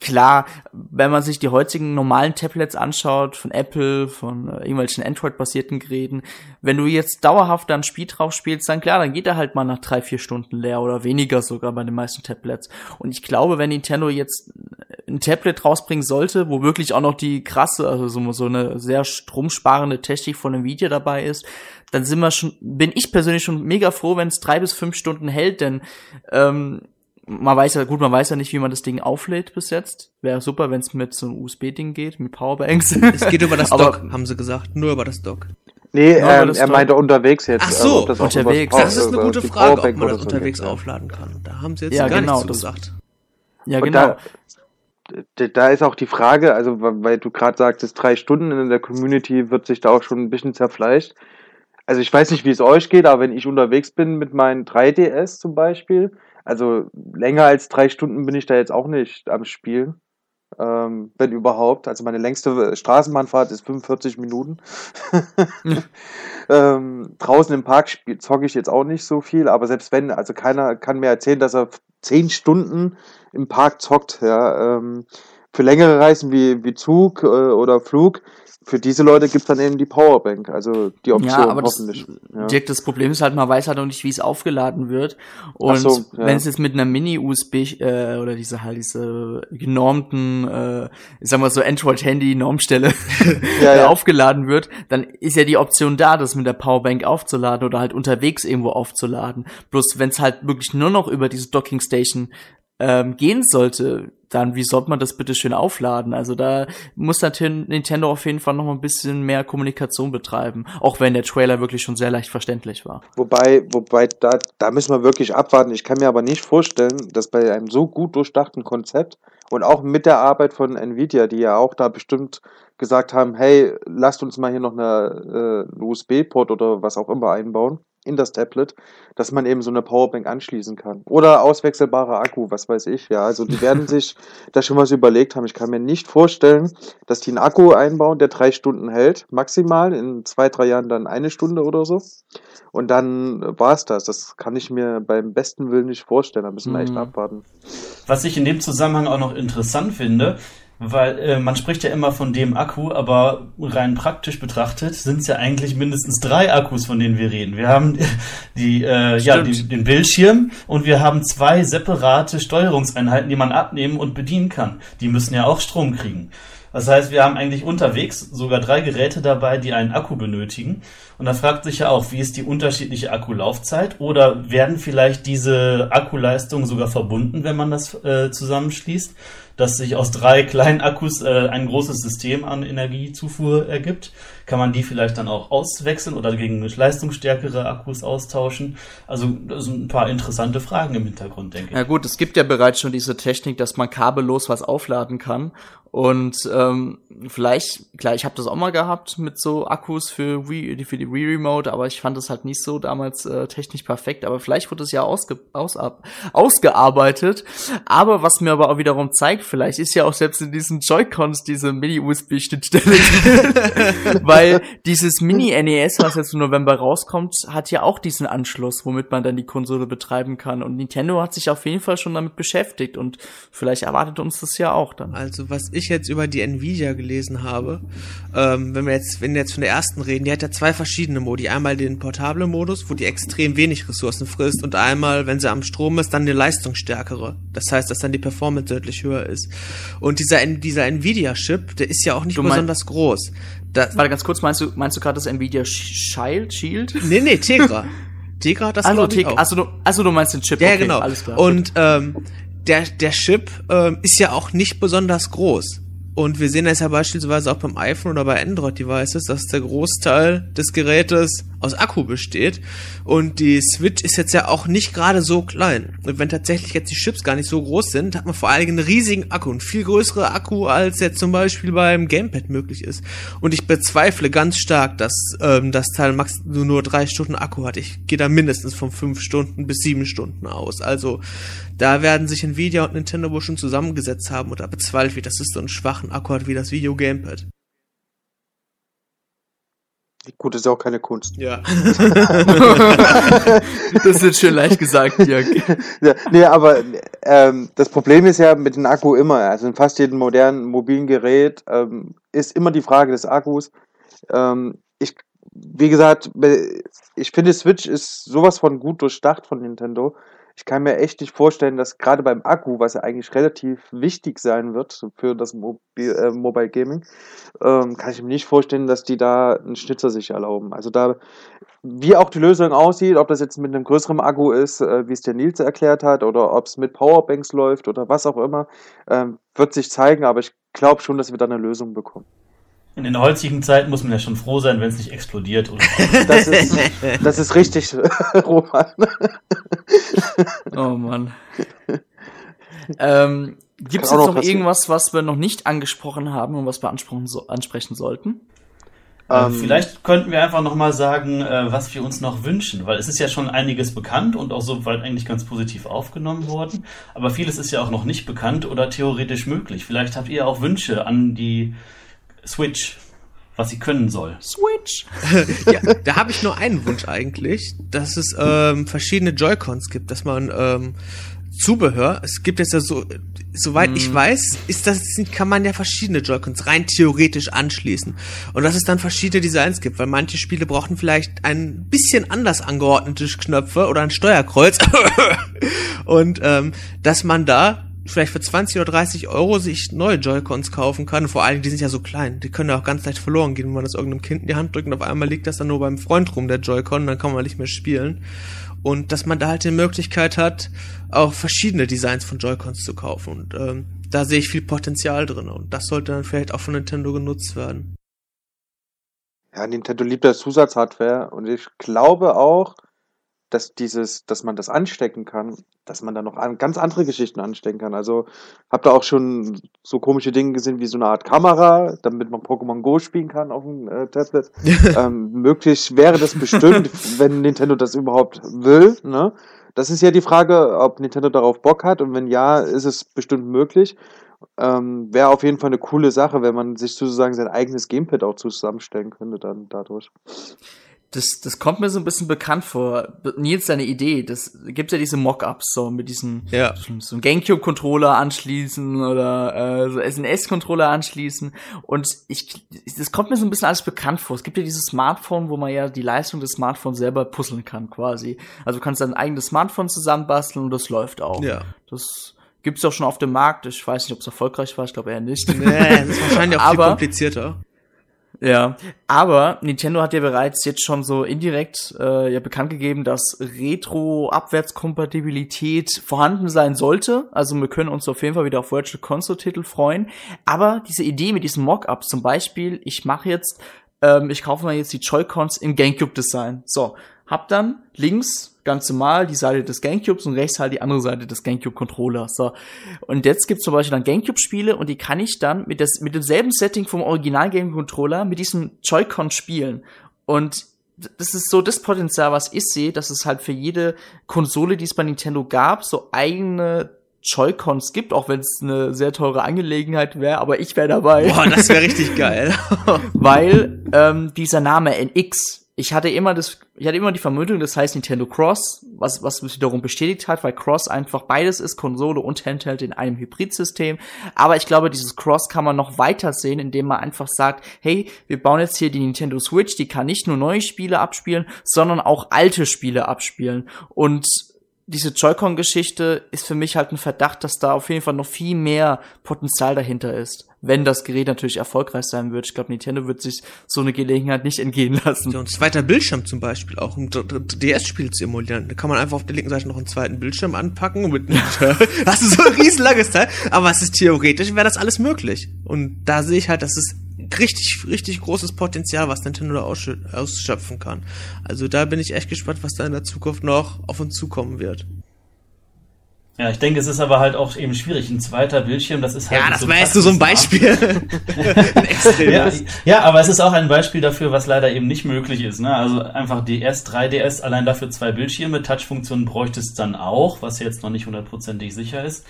klar, wenn man sich die heutigen normalen Tablets anschaut, von Apple, von äh, irgendwelchen Android-basierten Geräten, wenn du jetzt dauerhaft da ein Spiel drauf spielst, dann klar, dann geht er halt mal nach drei, vier Stunden leer oder weniger sogar bei den meisten Tablets. Und ich glaube, wenn Nintendo jetzt ein Tablet rausbringen sollte, wo wirklich auch noch die krasse, also so, so eine sehr stromsparende Technik von Nvidia dabei ist, dann sind wir schon, bin ich persönlich schon mega froh, wenn es drei bis fünf Stunden hält, denn ähm, man weiß ja, gut, man weiß ja nicht, wie man das Ding auflädt bis jetzt. Wäre super, wenn es mit so einem USB-Ding geht, mit Powerbanks. Es geht über das Dock, haben sie gesagt. Nur über das Dock. Nee, ähm, er meinte unterwegs jetzt. Ach so, also, unterwegs. Das ist eine gute Frage, ob man das unterwegs aufladen kann. Da haben sie jetzt ja, gar genau, nichts gesagt. Ja, genau. Da, da ist auch die Frage, also weil du gerade sagtest, drei Stunden in der Community wird sich da auch schon ein bisschen zerfleischt. Also ich weiß nicht, wie es euch geht, aber wenn ich unterwegs bin mit meinen 3DS zum Beispiel, also länger als drei Stunden bin ich da jetzt auch nicht am Spiel. Ähm, wenn überhaupt. Also meine längste Straßenbahnfahrt ist 45 Minuten. ähm, draußen im Park zocke ich jetzt auch nicht so viel, aber selbst wenn, also keiner kann mir erzählen, dass er zehn Stunden im Park zockt. Ja, ähm, für längere Reisen wie, wie Zug äh, oder Flug für diese Leute gibt's dann eben die Powerbank, also die Option ja, aber hoffentlich. Das, ja. Dirk, das Problem ist halt, man weiß halt noch nicht, wie es aufgeladen wird. Und so, ja. wenn es jetzt mit einer Mini-USB äh, oder diese halt diese genormten, äh, ich sag mal so Android-Handy-Normstelle ja, ja. aufgeladen wird, dann ist ja die Option da, das mit der Powerbank aufzuladen oder halt unterwegs irgendwo aufzuladen. Bloß wenn es halt wirklich nur noch über diese Docking Station ähm, gehen sollte, dann wie sollte man das bitte schön aufladen? Also da muss natürlich Nintendo auf jeden Fall noch mal ein bisschen mehr Kommunikation betreiben, auch wenn der Trailer wirklich schon sehr leicht verständlich war. Wobei, wobei da, da müssen wir wirklich abwarten. Ich kann mir aber nicht vorstellen, dass bei einem so gut durchdachten Konzept Und auch mit der Arbeit von Nvidia, die ja auch da bestimmt gesagt haben, hey, lasst uns mal hier noch eine, äh, USB-Port oder was auch immer einbauen in das Tablet, dass man eben so eine Powerbank anschließen kann. Oder auswechselbarer Akku, was weiß ich. Ja, also die werden sich da schon was überlegt haben. Ich kann mir nicht vorstellen, dass die einen Akku einbauen, der drei Stunden hält, maximal, in zwei, drei Jahren dann eine Stunde oder so. Und dann war's das. Das kann ich mir beim besten Willen nicht vorstellen. Da müssen wir echt Mhm. abwarten. Was ich in dem Zusammenhang auch noch interessant finde, weil äh, man spricht ja immer von dem Akku, aber rein praktisch betrachtet sind es ja eigentlich mindestens drei Akkus, von denen wir reden. Wir haben die, äh, ja, die, den Bildschirm und wir haben zwei separate Steuerungseinheiten, die man abnehmen und bedienen kann. Die müssen ja auch Strom kriegen. Das heißt, wir haben eigentlich unterwegs sogar drei Geräte dabei, die einen Akku benötigen. Und da fragt sich ja auch, wie ist die unterschiedliche Akkulaufzeit? Oder werden vielleicht diese Akkuleistungen sogar verbunden, wenn man das äh, zusammenschließt, dass sich aus drei kleinen Akkus äh, ein großes System an Energiezufuhr ergibt? Kann man die vielleicht dann auch auswechseln oder gegen leistungsstärkere Akkus austauschen? Also das sind ein paar interessante Fragen im Hintergrund, denke ich. Ja gut, es gibt ja bereits schon diese Technik, dass man kabellos was aufladen kann. Und ähm, vielleicht, klar, ich habe das auch mal gehabt mit so Akkus für Wii, für die Wii Remote, aber ich fand das halt nicht so damals äh, technisch perfekt. Aber vielleicht wurde es ja ausge, aus, ausgearbeitet. Aber was mir aber auch wiederum zeigt, vielleicht ist ja auch selbst in diesen Joy-Cons diese Mini-USB-Schnittstelle. Weil dieses Mini-NES, was jetzt im November rauskommt, hat ja auch diesen Anschluss, womit man dann die Konsole betreiben kann. Und Nintendo hat sich auf jeden Fall schon damit beschäftigt und vielleicht erwartet uns das ja auch dann. Also was ich jetzt über die Nvidia gelesen habe, ähm, wenn wir jetzt, wenn wir jetzt von der ersten reden, die hat ja zwei verschiedene Modi. Einmal den portable Modus, wo die extrem wenig Ressourcen frisst und einmal, wenn sie am Strom ist, dann eine leistungsstärkere. Das heißt, dass dann die Performance deutlich höher ist. Und dieser, dieser Nvidia-Chip, der ist ja auch nicht besonders groß. Da, Warte ganz kurz, meinst du, meinst du gerade das Nvidia Shield? Shield? nee, nee, Tegra. Tegra hat das Also, glaub ich, Teg- auch. also, du, also du meinst den Chip? Ja, okay, genau. Alles klar. Und ähm, der, der Chip ähm, ist ja auch nicht besonders groß. Und wir sehen das ja beispielsweise auch beim iPhone oder bei Android-Devices, dass der Großteil des Gerätes aus Akku besteht. Und die Switch ist jetzt ja auch nicht gerade so klein. Und wenn tatsächlich jetzt die Chips gar nicht so groß sind, hat man vor allen Dingen einen riesigen Akku, einen viel größeren Akku, als jetzt zum Beispiel beim Gamepad möglich ist. Und ich bezweifle ganz stark, dass ähm, das Teil max nur, nur drei Stunden Akku hat. Ich gehe da mindestens von fünf Stunden bis sieben Stunden aus. Also da werden sich Nvidia und Nintendo wohl schon zusammengesetzt haben und da bezweifle ich, dass es so einen schwachen Akku hat wie das Video Gamepad. Gut, ist ja auch keine Kunst. Ja. das ist schön leicht gesagt, Jörg. Ja, nee, aber ähm, das Problem ist ja mit dem Akku immer, also in fast jedem modernen mobilen Gerät ähm, ist immer die Frage des Akkus. Ähm, ich, wie gesagt, ich finde Switch ist sowas von gut durchdacht von Nintendo. Ich kann mir echt nicht vorstellen, dass gerade beim Akku, was ja eigentlich relativ wichtig sein wird für das Mobil, äh, Mobile Gaming, ähm, kann ich mir nicht vorstellen, dass die da einen Schnitzer sich erlauben. Also da, wie auch die Lösung aussieht, ob das jetzt mit einem größeren Akku ist, äh, wie es der Nils erklärt hat, oder ob es mit Powerbanks läuft oder was auch immer, ähm, wird sich zeigen, aber ich glaube schon, dass wir da eine Lösung bekommen. In den heutigen Zeiten muss man ja schon froh sein, wenn es nicht explodiert. Oder Das ist, das ist richtig, Roman. Oh Mann. ähm, Gibt es jetzt auch noch noch irgendwas, was wir noch nicht angesprochen haben und was wir ansprechen, so, ansprechen sollten? Äh, Ähm, Vielleicht könnten wir einfach nochmal sagen, äh, was wir uns noch wünschen, weil es ist ja schon einiges bekannt und auch soweit eigentlich ganz positiv aufgenommen worden. Aber vieles ist ja auch noch nicht bekannt oder theoretisch möglich. Vielleicht habt ihr auch Wünsche an die Switch, was sie können soll. Switch. ja, da habe ich nur einen Wunsch eigentlich, dass es ähm, verschiedene Joy-Cons gibt, dass man ähm, Zubehör, es gibt jetzt ja so, soweit ich weiß, ist das, kann man ja verschiedene Joy-Cons rein theoretisch anschließen. Und dass es dann verschiedene Designs gibt, weil manche Spiele brauchen vielleicht ein bisschen anders angeordnete Knöpfe oder ein Steuerkreuz. Und ähm, dass man da vielleicht für 20 oder 30 Euro sich neue Joy-Cons kaufen kann. Vor allem, die sind ja so klein. Die können ja auch ganz leicht verloren gehen, wenn man das irgendeinem Kind in die Hand drückt und auf einmal liegt das dann nur beim Freund rum, der Joy-Con, dann kann man nicht mehr spielen. Und dass man da halt die Möglichkeit hat, auch verschiedene Designs von Joy-Cons zu kaufen. Und ähm, da sehe ich viel Potenzial drin. Und das sollte dann vielleicht auch von Nintendo genutzt werden. Ja, Nintendo liebt das Zusatzhardware und ich glaube auch, dass dieses, dass man das anstecken kann, dass man da noch an, ganz andere Geschichten anstecken kann. Also habt ihr auch schon so komische Dinge gesehen wie so eine Art Kamera, damit man Pokémon Go spielen kann auf dem äh, Tablet. ähm, möglich wäre das bestimmt, wenn Nintendo das überhaupt will. Ne? Das ist ja die Frage, ob Nintendo darauf Bock hat und wenn ja, ist es bestimmt möglich. Ähm, wäre auf jeden Fall eine coole Sache, wenn man sich sozusagen sein eigenes Gamepad auch zusammenstellen könnte dann dadurch. Das, das kommt mir so ein bisschen bekannt vor. Nils, deine Idee, das gibt ja diese Mock-ups so mit diesen Ja. so einen Gamecube-Controller anschließen oder äh, so SNS-Controller anschließen. Und ich, das kommt mir so ein bisschen alles bekannt vor. Es gibt ja dieses Smartphone, wo man ja die Leistung des Smartphones selber puzzeln kann, quasi. Also du kannst dein eigenes Smartphone zusammenbasteln und das läuft auch. Ja. Das gibt's auch schon auf dem Markt. Ich weiß nicht, ob es erfolgreich war. Ich glaube eher nicht. Nee, das ist wahrscheinlich auch viel Aber- komplizierter. Ja, aber Nintendo hat ja bereits jetzt schon so indirekt äh, ja bekannt gegeben, dass Retro-Abwärtskompatibilität vorhanden sein sollte. Also wir können uns auf jeden Fall wieder auf Virtual Console-Titel freuen. Aber diese Idee mit diesen Mockups, zum Beispiel, ich mache jetzt, ähm, ich kaufe mal jetzt die Joy-Cons im GameCube-Design. So, hab dann links ganz normal die Seite des Gamecubes und rechts halt die andere Seite des Gamecube-Controllers. So. Und jetzt gibt's zum Beispiel dann Gamecube-Spiele und die kann ich dann mit, das, mit demselben Setting vom Original Gamecube-Controller mit diesem Joy-Con spielen. Und das ist so das Potenzial, was ich sehe, dass es halt für jede Konsole, die es bei Nintendo gab, so eigene Joy-Cons gibt, auch wenn es eine sehr teure Angelegenheit wäre, aber ich wäre dabei Boah, das wäre richtig geil. weil ähm, dieser Name NX, ich hatte immer das, ich hatte immer die Vermutung, das heißt Nintendo Cross, was was mich wiederum bestätigt hat, weil Cross einfach beides ist, Konsole und Handheld in einem Hybridsystem. Aber ich glaube, dieses Cross kann man noch weiter sehen, indem man einfach sagt, hey, wir bauen jetzt hier die Nintendo Switch, die kann nicht nur neue Spiele abspielen, sondern auch alte Spiele abspielen. Und diese Joy-Con-Geschichte ist für mich halt ein Verdacht, dass da auf jeden Fall noch viel mehr Potenzial dahinter ist. Wenn das Gerät natürlich erfolgreich sein wird. Ich glaube, Nintendo wird sich so eine Gelegenheit nicht entgehen lassen. So ein zweiter Bildschirm zum Beispiel, auch um DS-Spiele zu emulieren. Da kann man einfach auf der linken Seite noch einen zweiten Bildschirm anpacken und mit Das ist so ein riesenlanges Teil, aber es ist theoretisch, wäre das alles möglich. Und da sehe ich halt, das ist richtig, richtig großes Potenzial, was Nintendo da ausschö- ausschöpfen kann. Also da bin ich echt gespannt, was da in der Zukunft noch auf uns zukommen wird. Ja, ich denke, es ist aber halt auch eben schwierig. Ein zweiter Bildschirm, das ist halt. Ja, das war jetzt nur so ein praxisnah. Beispiel. ein. Ja, ja, aber es ist auch ein Beispiel dafür, was leider eben nicht möglich ist. Ne? Also einfach DS, 3DS, allein dafür zwei Bildschirme. Touch-Funktionen bräuchte es dann auch, was jetzt noch nicht hundertprozentig sicher ist.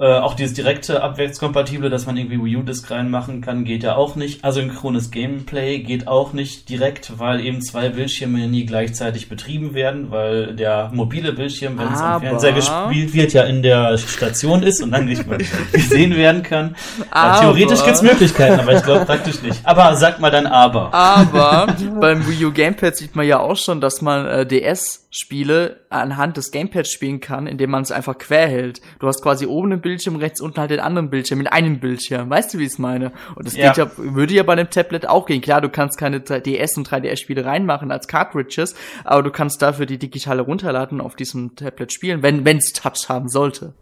Äh, auch dieses direkte Abwärtskompatible, dass man irgendwie Wii U-Disc reinmachen kann, geht ja auch nicht. Asynchrones Gameplay geht auch nicht direkt, weil eben zwei Bildschirme nie gleichzeitig betrieben werden, weil der mobile Bildschirm, wenn es am Fernseher gespielt wird, ja in der Station ist und dann nicht mehr gesehen werden kann. Aber- Theoretisch gibt's Möglichkeiten, aber ich glaube praktisch nicht. Aber sag mal dein Aber. Aber beim Wii U Gamepad sieht man ja auch schon, dass man äh, DS-Spiele anhand des Gamepads spielen kann, indem man es einfach quer hält. Du hast quasi oben den Bildschirm, rechts unten halt den anderen Bildschirm in einem Bildschirm. Weißt du, wie ich es meine? Und das Ja. geht ja, würde ja bei einem Tablet auch gehen. Klar, du kannst keine 3DS und 3DS-Spiele reinmachen als Cartridges, aber du kannst dafür die digitale runterladen auf diesem Tablet spielen, wenn wenn's Touch haben sollte.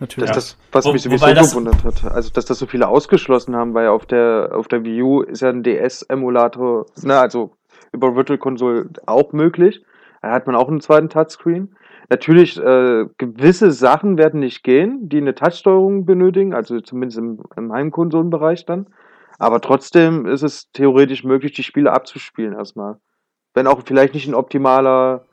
Natürlich. Das ist das, was Wo- mich sowieso gewundert hat. Also, dass das so viele ausgeschlossen haben, weil auf der, auf der Wii U ist ja ein DS-Emulator, ne, also über Virtual Console auch möglich. Da hat man auch einen zweiten Touchscreen. Natürlich, äh, gewisse Sachen werden nicht gehen, die eine Touchsteuerung benötigen, also zumindest im, im Heimkonsolenbereich dann. Aber trotzdem ist es theoretisch möglich, die Spiele abzuspielen erstmal. Wenn auch vielleicht nicht ein optimaler,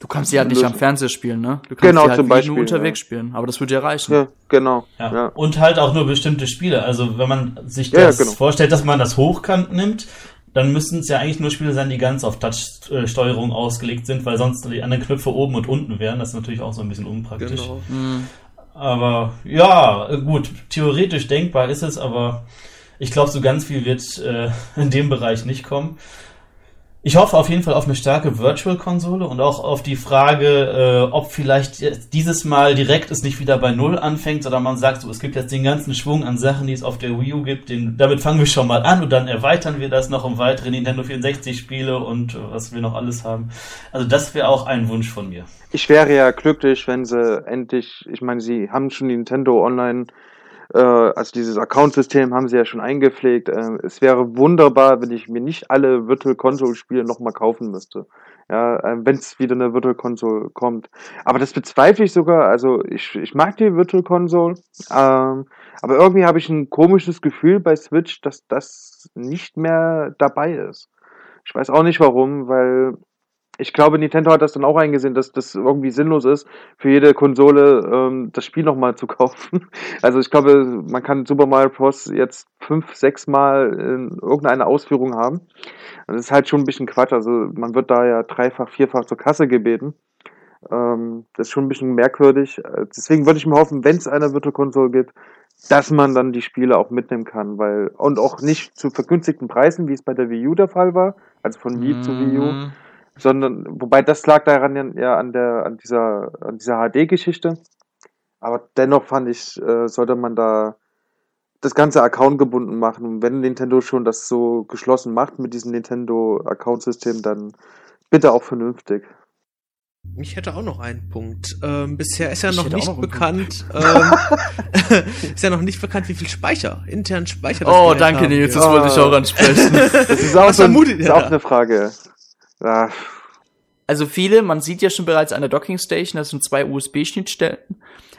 Du kannst sie halt nicht am. Fernseher spielen, ne? Du kannst Genau, sie halt zum Beispiel, nur unterwegs ja. spielen, aber das würde ja reichen. ja, genau, Ja. ja. Und halt auch nur bestimmte Spiele. Also wenn man sich das genau. vorstellt, dass man das hochkant nimmt, dann müssten es ja eigentlich nur Spiele sein, die ganz auf Touch-Steuerung ausgelegt sind, weil sonst die anderen Knöpfe oben und unten wären. Das ist natürlich auch so ein bisschen unpraktisch. Genau. Aber ja, gut, theoretisch denkbar ist es, aber ich glaube, so ganz viel wird äh, in dem Bereich nicht kommen. Ich hoffe auf jeden Fall auf eine starke Virtual-Konsole und auch auf die Frage, äh, ob vielleicht dieses Mal direkt es nicht wieder bei Null anfängt, sondern man sagt, so, es gibt jetzt den ganzen Schwung an Sachen, die es auf der Wii U gibt, den, damit fangen wir schon mal an und dann erweitern wir das noch um weitere Nintendo 64-Spiele und äh, was wir noch alles haben. Also das wäre auch ein Wunsch von mir. Ich wäre ja glücklich, wenn sie endlich, ich meine, sie haben schon Nintendo Online, also dieses Account-System haben sie ja schon eingepflegt. Äh, es wäre wunderbar, wenn ich mir nicht alle Virtual Console Spiele nochmal kaufen müsste. ja, äh, wenn es wieder eine Virtual Console kommt. Aber das bezweifle ich sogar. Also ich, ich mag die Virtual Console, ähm, aber irgendwie habe ich ein komisches Gefühl bei Switch, dass das nicht mehr dabei ist. Ich weiß auch nicht warum, weil ich glaube, Nintendo hat das dann auch eingesehen, dass das irgendwie sinnlos ist, für jede Konsole ähm, das Spiel nochmal zu kaufen. Also ich glaube, man kann Super Mario Bros. jetzt fünf, sechs Mal in irgendeiner Ausführung haben. Das ist halt schon ein bisschen Quatsch. Also man wird da ja dreifach, vierfach zur Kasse gebeten. Ähm, das ist schon ein bisschen merkwürdig. Deswegen würde ich mir hoffen, wenn es eine Virtual Console gibt, dass man dann die Spiele auch mitnehmen kann, weil und auch nicht zu vergünstigten Preisen, wie es bei der Wii U der Fall war, also von Wii mm. zu Wii U, mhm sondern wobei das lag daran ja an der an dieser an dieser HD-Geschichte. Aber dennoch fand ich, äh, sollte man da das ganze Account gebunden machen. Und wenn Nintendo schon das so geschlossen macht mit diesem Nintendo Account-System, dann bitte auch vernünftig. Ich hätte auch noch einen Punkt. Ähm, bisher ist ja noch nicht noch bekannt, ähm, ist ja noch nicht bekannt, wie viel Speicher, internen Speicher das Oh, danke Nils, das wollte ich auch ansprechen. Das ist auch, so ein, ist auch eine Frage. Ach. Also viele, man sieht ja schon bereits eine Docking Station, das sind zwei USB-Schnittstellen.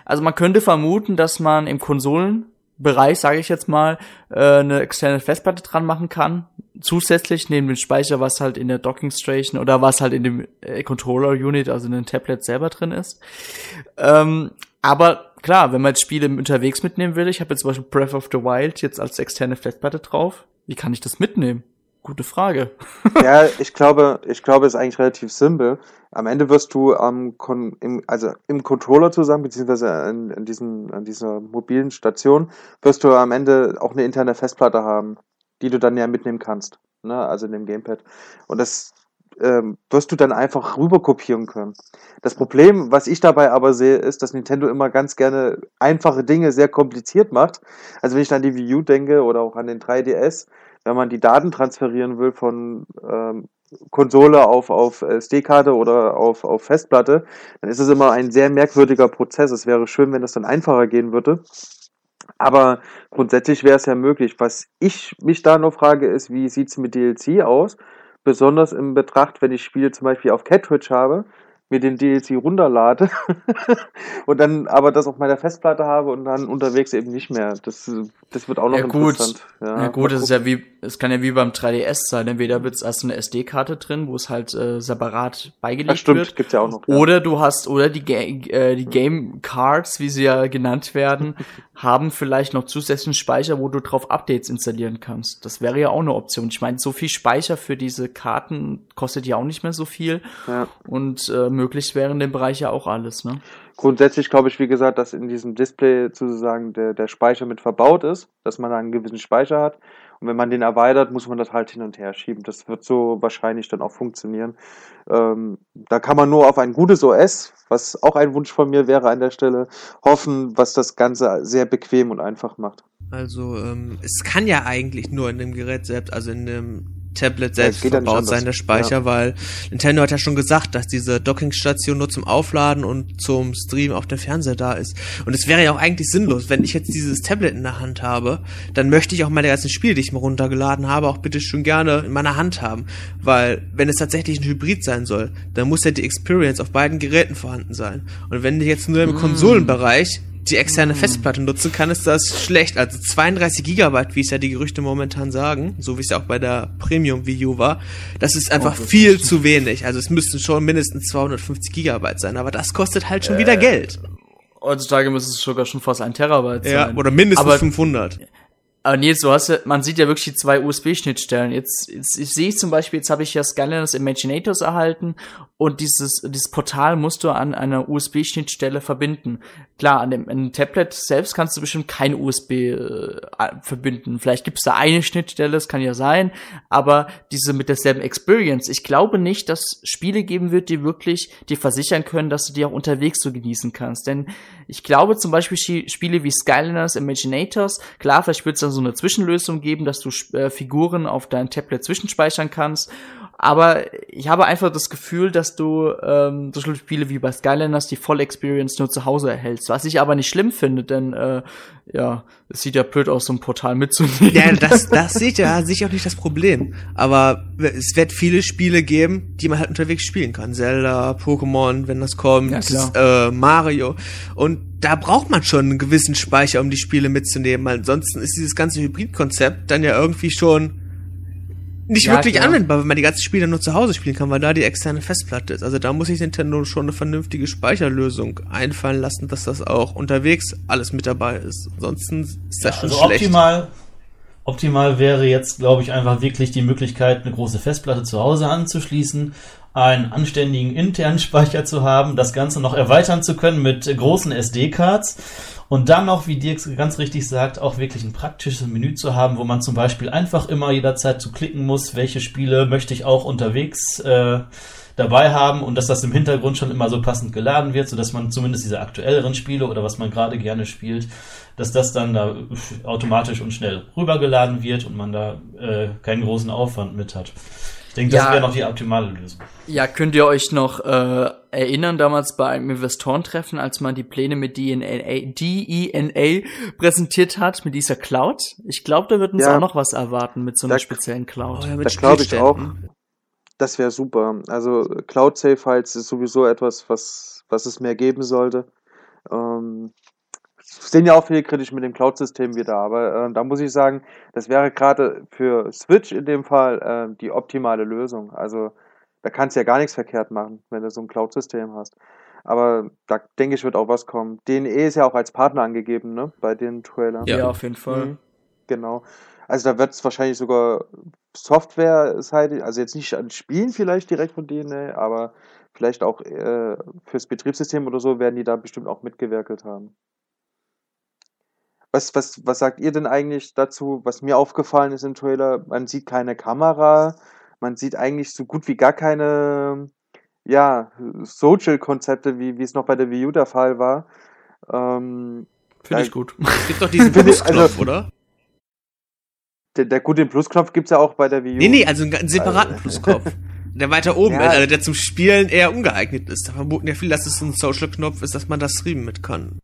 Also man könnte vermuten, dass man im Konsolenbereich, sage ich jetzt mal, äh, eine externe Festplatte dran machen kann. Zusätzlich neben dem Speicher, was halt in der Docking Station oder was halt in dem äh, Controller Unit, also in dem Tablet selber drin ist. Ähm, aber klar, wenn man jetzt Spiele unterwegs mitnehmen will, ich habe jetzt zum Beispiel Breath of the Wild jetzt als externe Festplatte drauf, wie kann ich das mitnehmen? Gute Frage. ja, ich glaube, ich glaube, es ist eigentlich relativ simpel. Am Ende wirst du ähm, im, also im Controller zusammen, beziehungsweise an, an, diesen, an dieser mobilen Station, wirst du am Ende auch eine interne Festplatte haben, die du dann ja mitnehmen kannst. Ne? Also in dem Gamepad. Und das ähm, wirst du dann einfach rüber kopieren können. Das Problem, was ich dabei aber sehe, ist, dass Nintendo immer ganz gerne einfache Dinge sehr kompliziert macht. Also wenn ich an die Wii U denke oder auch an den 3DS, wenn man die Daten transferieren will von ähm, Konsole auf, auf SD-Karte oder auf, auf Festplatte, dann ist es immer ein sehr merkwürdiger Prozess. Es wäre schön, wenn das dann einfacher gehen würde. Aber grundsätzlich wäre es ja möglich. Was ich mich da noch frage, ist, wie sieht es mit DLC aus? Besonders im Betracht, wenn ich Spiele zum Beispiel auf Cartridge habe, mir den DLC runterlade und dann aber das auf meiner Festplatte habe und dann unterwegs eben nicht mehr. Das, das wird auch noch ja, interessant. Gut. Ja, ja gut, es ist ja wie, es kann ja wie beim 3DS sein. Entweder wird es erst eine SD-Karte drin, wo es halt äh, separat beigelegt Ach, stimmt, wird. Gibt's ja auch noch. Ja. Oder du hast, oder die, Ga äh, die Game Cards, wie sie ja genannt werden, haben vielleicht noch zusätzlichen Speicher, wo du drauf Updates installieren kannst. Das wäre ja auch eine Option. Ich meine, so viel Speicher für diese Karten kostet ja auch nicht mehr so viel. Ja. Und äh, möglich wäre in dem Bereich ja auch alles, ne? Grundsätzlich glaube ich, wie gesagt, dass in diesem Display sozusagen der, der Speicher mit verbaut ist, dass man da einen gewissen Speicher hat. Und wenn man den erweitert, muss man das halt hin und her schieben. Das wird so wahrscheinlich dann auch funktionieren. Ähm, da kann man nur auf ein gutes OS, was auch ein Wunsch von mir wäre an der Stelle, hoffen, was das Ganze sehr bequem und einfach macht. Also ähm, es kann ja eigentlich nur in dem Gerät selbst, also in dem Tablet selbst ja, verbaut sein, der Speicher, ja. weil Nintendo hat ja schon gesagt, dass diese Dockingstation nur zum Aufladen und zum Stream auf dem Fernseher da ist. Und es wäre ja auch eigentlich sinnlos, wenn ich jetzt dieses Tablet in der Hand habe, dann möchte ich auch meine ganzen Spiele, die ich mir runtergeladen habe, auch bitte schon gerne in meiner Hand haben. Weil, wenn es tatsächlich ein Hybrid sein soll, dann muss ja die Experience auf beiden Geräten vorhanden sein. Und wenn ich jetzt nur im mm. Konsolenbereich die externe hm. Festplatte nutzen kann, ist das schlecht. Also 32 Gigabyte, wie es ja die Gerüchte momentan sagen, so wie es ja auch bei der Premium Wii U war, das ist einfach oh, das viel ist zu wenig. Also es müssten schon mindestens 250 Gigabyte sein, aber das kostet halt schon äh, wieder Geld. Heutzutage müsste es sogar schon fast ein Terabyte sein. Ja, oder mindestens aber, 500. Aber Nils, du hast ja, man sieht ja wirklich die zwei USB-Schnittstellen. Jetzt, jetzt ich sehe ich zum Beispiel, jetzt habe ich ja Skylanders Imaginators erhalten und dieses, dieses Portal musst du an einer USB-Schnittstelle verbinden. Klar, an dem, an dem Tablet selbst kannst du bestimmt kein USB äh, verbinden. Vielleicht gibt es da eine Schnittstelle, das kann ja sein, aber diese mit derselben Experience. Ich glaube nicht, dass Spiele geben wird, die wirklich dir versichern können, dass du die auch unterwegs so genießen kannst. Denn ich glaube zum Beispiel Spiele wie Skylanders Imaginators, klar, vielleicht wird es dann so eine Zwischenlösung geben, dass du äh, Figuren auf dein Tablet zwischenspeichern kannst Aber ich habe einfach das Gefühl, dass du ähm, so Spiele wie bei Skylanders die Voll Experience nur zu Hause erhältst. Was ich aber nicht schlimm finde, denn äh, ja, es sieht ja blöd aus, so ein Portal mitzunehmen. Ja, das, das sieht ja sicher auch nicht das Problem. Aber es wird viele Spiele geben, die man halt unterwegs spielen kann. Zelda, Pokémon, wenn das kommt, ja, äh, Mario. Und da braucht man schon einen gewissen Speicher, um die Spiele mitzunehmen. Ansonsten ist dieses ganze Hybrid-Konzept dann ja irgendwie schon nicht ja, wirklich klar. anwendbar, wenn man die ganzen Spiele nur zu Hause spielen kann, weil da die externe Festplatte ist. Also da muss sich Nintendo schon eine vernünftige Speicherlösung einfallen lassen, dass das auch unterwegs alles mit dabei ist. Ansonsten ist das ja, schon also schlecht. Optimal, optimal wäre jetzt, glaube ich, einfach wirklich die Möglichkeit, eine große Festplatte zu Hause anzuschließen, einen anständigen internen Speicher zu haben, das Ganze noch erweitern zu können mit großen SD-Cards und dann noch, wie Dirk ganz richtig sagt, auch wirklich ein praktisches Menü zu haben, wo man zum Beispiel einfach immer jederzeit zu klicken muss, welche Spiele möchte ich auch unterwegs äh, dabei haben und dass das im Hintergrund schon immer so passend geladen wird, sodass man zumindest diese aktuelleren Spiele oder was man gerade gerne spielt, dass das dann da automatisch und schnell rübergeladen wird und man da äh, keinen großen Aufwand mit hat. Ich denke, das ja, wäre noch die optimale Lösung. Ja, könnt ihr euch noch äh, erinnern, damals bei einem Investorentreffen, als man die Pläne mit DNA, DENA präsentiert hat, mit dieser Cloud? Ich glaube, da wird uns ja, auch noch was erwarten mit so einer da, speziellen Cloud. Oh, ja, das glaube ich auch. Das wäre super. Also Cloud Save Files ist sowieso etwas, was, was es mehr geben sollte. Ähm, sehen ja auch viele kritisch mit dem Cloud-System wieder, aber äh, da muss ich sagen, das wäre gerade für Switch in dem Fall äh, die optimale Lösung. Also da kannst du ja gar nichts verkehrt machen, wenn du so ein Cloud-System hast. Aber da denke ich, wird auch was kommen. DNE ist ja auch als Partner angegeben, ne, bei den Trailern. Ja, ja auf jeden Fall. Mhm, genau. Also da wird es wahrscheinlich sogar Software-seitig, also jetzt nicht an Spielen vielleicht direkt von DNA, aber vielleicht auch äh, fürs Betriebssystem oder so werden die da bestimmt auch mitgewerkelt haben. Was, was, was sagt ihr denn eigentlich dazu? Was mir aufgefallen ist im Trailer, man sieht keine Kamera, man sieht eigentlich so gut wie gar keine ja, Social-Konzepte, wie, wie es noch bei der Wii U der Fall war. Ähm, Finde ich gut. Es gibt doch diesen Plusknopf, also, oder? Der, der gut, den Plusknopf gibt es ja auch bei der Wii U. Nee, nee, also einen, einen separaten also, Plusknopf. der weiter oben ja. ist, also der zum Spielen eher ungeeignet ist. Da vermuten ja viele, dass es ein Social-Knopf ist, dass man das streamen mit kann.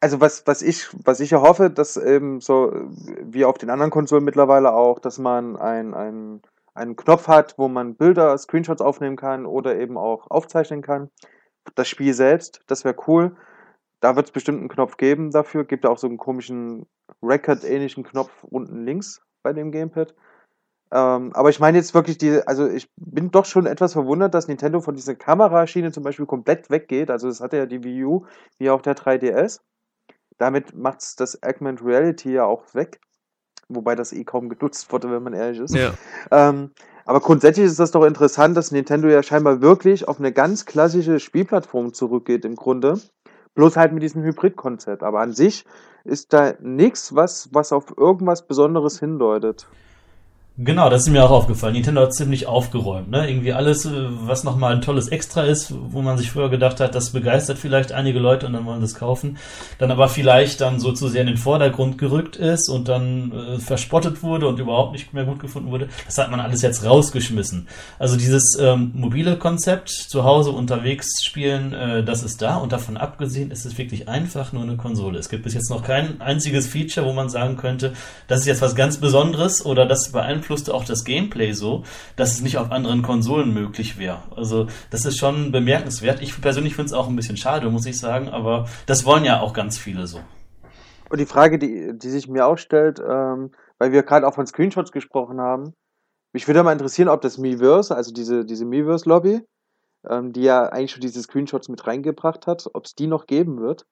Also was, was ich, was ich erhoffe, dass eben so wie auf den anderen Konsolen mittlerweile auch, dass man ein, ein, einen Knopf hat, wo man Bilder, Screenshots aufnehmen kann oder eben auch aufzeichnen kann. Das Spiel selbst, das wäre cool. Da wird es bestimmt einen Knopf geben dafür. Gibt auch so einen komischen Record-ähnlichen Knopf unten links bei dem Gamepad. Ähm, aber ich meine jetzt wirklich die, also ich bin doch schon etwas verwundert, dass Nintendo von dieser Kameraschiene zum Beispiel komplett weggeht. Also das hatte ja die Wii U, wie auch der 3DS. Damit macht es das Augmented Reality ja auch weg. Wobei das eh kaum genutzt wurde, wenn man ehrlich ist. Ja. Ähm, aber grundsätzlich ist das doch interessant, dass Nintendo ja scheinbar wirklich auf eine ganz klassische Spielplattform zurückgeht im Grunde. Bloß halt mit diesem Hybrid-Konzept. Aber an sich ist da nichts, was, was auf irgendwas Besonderes hindeutet. Genau, das ist mir auch aufgefallen. Nintendo hat ziemlich aufgeräumt. Ne? Irgendwie alles, äh, was nochmal ein tolles Extra ist, wo man sich früher gedacht hat, das begeistert vielleicht einige Leute und dann wollen es kaufen. Dann aber vielleicht dann so zu sehr in den Vordergrund gerückt ist und dann äh, verspottet wurde und überhaupt nicht mehr gut gefunden wurde. Das hat man alles jetzt rausgeschmissen. Also dieses ähm, mobile Konzept, zu Hause unterwegs spielen, äh, das ist da. Und davon abgesehen ist es wirklich einfach nur eine Konsole. Es gibt bis jetzt noch kein einziges Feature, wo man sagen könnte, das ist jetzt was ganz Besonderes oder das beeinflusst beeinflusste auch das Gameplay so, dass es nicht auf anderen Konsolen möglich wäre. Also das ist schon bemerkenswert. Ich persönlich finde es auch ein bisschen schade, muss ich sagen, aber das wollen ja auch ganz viele so. Und die Frage, die, die sich mir auch stellt, ähm, weil wir gerade auch von Screenshots gesprochen haben, mich würde mal interessieren, ob das Miiverse, also diese, diese Miiverse-Lobby, ähm, die ja eigentlich schon diese Screenshots mit reingebracht hat, ob es die noch geben wird.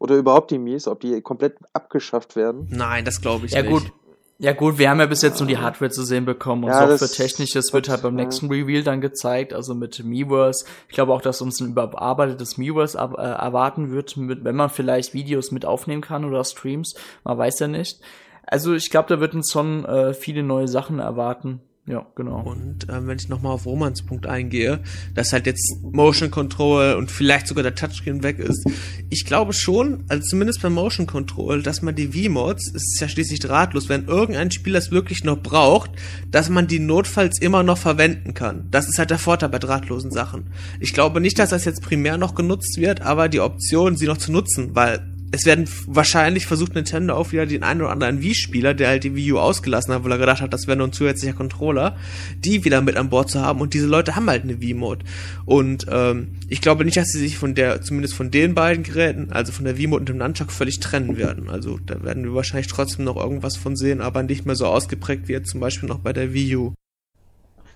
Oder überhaupt die Mies, ob die komplett abgeschafft werden. Nein, das glaube ich ja, nicht. Ja gut, ja gut, wir haben ja bis jetzt nur die Hardware zu sehen bekommen und ja, Software-technisches wird halt beim nächsten Reveal dann gezeigt, also mit Miiverse. Ich glaube auch, dass uns ein überarbeitetes Miiverse äh, erwarten wird, mit, wenn man vielleicht Videos mit aufnehmen kann oder Streams, man weiß ja nicht. Also ich glaube, da wird uns schon äh, viele neue Sachen erwarten. Ja, genau. Und ähm, wenn ich nochmal auf Romans Punkt eingehe, dass halt jetzt Motion Control und vielleicht sogar der Touchscreen weg ist. Ich glaube schon, also zumindest beim Motion Control, dass man die V-Mods, ist ja schließlich drahtlos, wenn irgendein Spiel das wirklich noch braucht, dass man die notfalls immer noch verwenden kann. Das ist halt der Vorteil bei drahtlosen Sachen. Ich glaube nicht, dass das jetzt primär noch genutzt wird, aber die Option, sie noch zu nutzen, weil es werden wahrscheinlich versucht Nintendo auch wieder den einen oder anderen Wii-Spieler, der halt die Wii U ausgelassen hat, weil er gedacht hat, das wäre nur ein zusätzlicher Controller, die wieder mit an Bord zu haben und diese Leute haben halt eine Wii-Mode. Und ähm, ich glaube nicht, dass sie sich von der, zumindest von den beiden Geräten, also von der Wii-Mode und dem Nunchuck, völlig trennen werden. Also da werden wir wahrscheinlich trotzdem noch irgendwas von sehen, aber nicht mehr so ausgeprägt wie jetzt zum Beispiel noch bei der Wii U.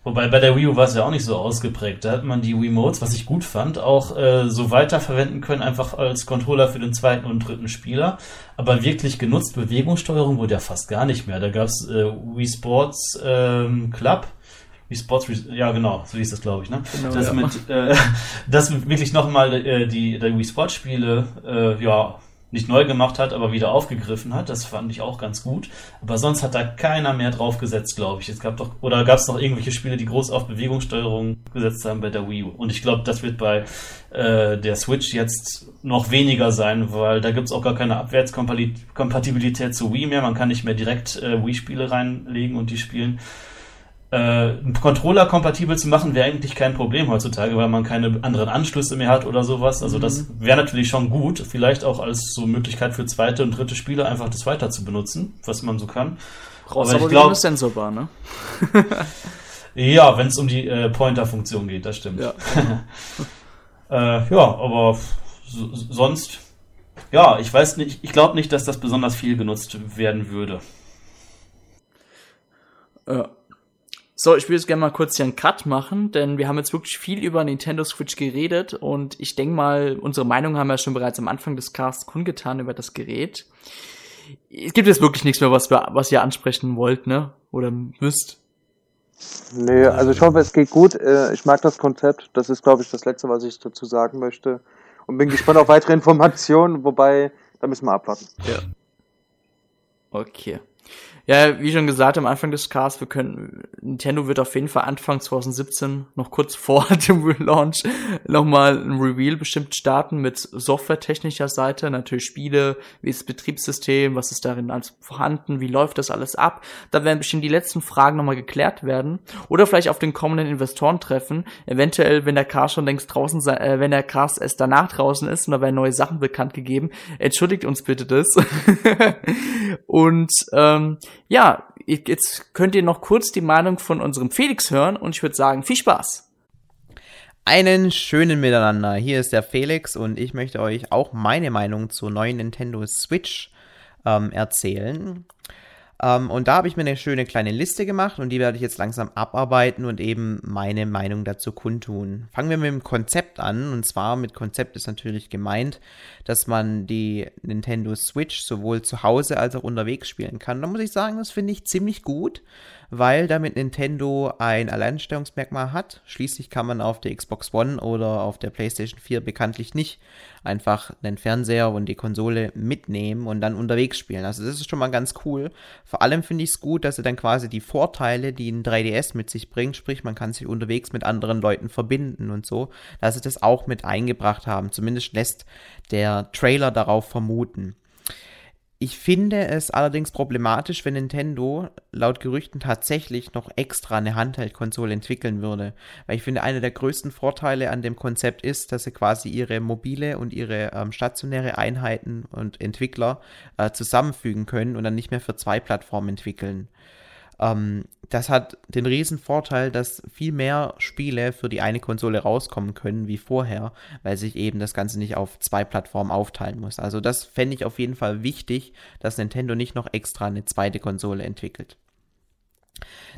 Wobei bei der Wii U war es ja auch nicht so ausgeprägt. Da hat man die Wii Modes, was ich gut fand, auch äh, so weiterverwenden können, einfach als Controller für den zweiten und dritten Spieler. Aber wirklich genutzt, Bewegungssteuerung wurde ja fast gar nicht mehr. Da gab es äh, Wii Sports ähm, Club. Wii Sports, ja genau, so hieß das glaube ich, ne? Genau, das, ja. mit, äh, das wirklich nochmal äh, die, die Wii Sports Spiele, äh, ja, nicht neu gemacht hat, aber wieder aufgegriffen hat. Das fand ich auch ganz gut. Aber sonst hat da keiner mehr drauf gesetzt, glaube ich. Es gab doch, oder gab es noch irgendwelche Spiele, die groß auf Bewegungssteuerung gesetzt haben bei der Wii U. Und ich glaube, das wird bei äh, der Switch jetzt noch weniger sein, weil da gibt es auch gar keine Abwärtskompatibilität zu Wii mehr. Man kann nicht mehr direkt äh, Wii-Spiele reinlegen und die spielen äh, einen Controller kompatibel zu machen, wäre eigentlich kein Problem heutzutage, weil man keine anderen Anschlüsse mehr hat oder sowas. Also das mhm. wäre natürlich schon gut, vielleicht auch als so Möglichkeit für zweite und dritte Spieler einfach das weiter zu benutzen, was man so kann. Brauchst aber, aber ich glaube, sensorbar, ne? ja, wenn es um die äh, Pointer-Funktion geht, das stimmt. Ja, äh, ja aber sonst, ja, ich weiß nicht, ich glaube nicht, dass das besonders viel genutzt werden würde. Ja. So, ich würde jetzt gerne mal kurz hier einen Cut machen, denn wir haben jetzt wirklich viel über Nintendo Switch geredet und ich denke mal, unsere Meinung haben wir schon bereits am Anfang des Casts kundgetan über das Gerät. Es gibt jetzt wirklich nichts mehr, was, wir, was ihr ansprechen wollt, ne? Oder müsst. Nee, also ich hoffe, es geht gut. Äh, ich mag das Konzept. Das ist, glaube ich, das Letzte, was ich dazu sagen möchte. Und bin gespannt auf weitere Informationen, wobei, da müssen wir abwarten. Ja. Okay. Ja, wie schon gesagt am Anfang des Casts, wir können, Nintendo wird auf jeden Fall Anfang 2017, noch kurz vor dem Relaunch, nochmal ein Reveal bestimmt starten mit softwaretechnischer Seite, natürlich Spiele, wie ist das Betriebssystem, was ist darin alles vorhanden, wie läuft das alles ab. Da werden bestimmt die letzten Fragen nochmal geklärt werden. Oder vielleicht auf den kommenden Investorentreffen, eventuell, wenn der Cast schon längst draußen sei, äh, wenn der Cast erst danach draußen ist und da werden neue Sachen bekannt gegeben. Entschuldigt uns bitte das. und ähm, ja, jetzt könnt ihr noch kurz die Meinung von unserem Felix hören und ich würde sagen, viel Spaß. Einen schönen Miteinander. Hier ist der Felix und ich möchte euch auch meine Meinung zur neuen Nintendo Switch ähm, erzählen. Ähm, und da habe ich mir eine schöne kleine Liste gemacht und die werde ich jetzt langsam abarbeiten und eben meine Meinung dazu kundtun. Fangen wir mit dem Konzept an. Und zwar mit Konzept ist natürlich gemeint, dass man die Nintendo Switch sowohl zu Hause als auch unterwegs spielen kann. Da muss ich sagen, das finde ich ziemlich gut weil damit Nintendo ein Alleinstellungsmerkmal hat. Schließlich kann man auf der Xbox One oder auf der PlayStation 4 bekanntlich nicht einfach den Fernseher und die Konsole mitnehmen und dann unterwegs spielen. Also das ist schon mal ganz cool. Vor allem finde ich es gut, dass sie dann quasi die Vorteile, die ein 3DS mit sich bringt, sprich man kann sich unterwegs mit anderen Leuten verbinden und so, dass sie das auch mit eingebracht haben. Zumindest lässt der Trailer darauf vermuten. Ich finde es allerdings problematisch, wenn Nintendo laut Gerüchten tatsächlich noch extra eine Handheld-Konsole entwickeln würde. Weil ich finde, einer der größten Vorteile an dem Konzept ist, dass sie quasi ihre mobile und ihre ähm, stationäre Einheiten und Entwickler äh, zusammenfügen können und dann nicht mehr für zwei Plattformen entwickeln. Ähm, das hat den riesen Vorteil, dass viel mehr Spiele für die eine Konsole rauskommen können wie vorher, weil sich eben das Ganze nicht auf zwei Plattformen aufteilen muss. Also das fände ich auf jeden Fall wichtig, dass Nintendo nicht noch extra eine zweite Konsole entwickelt.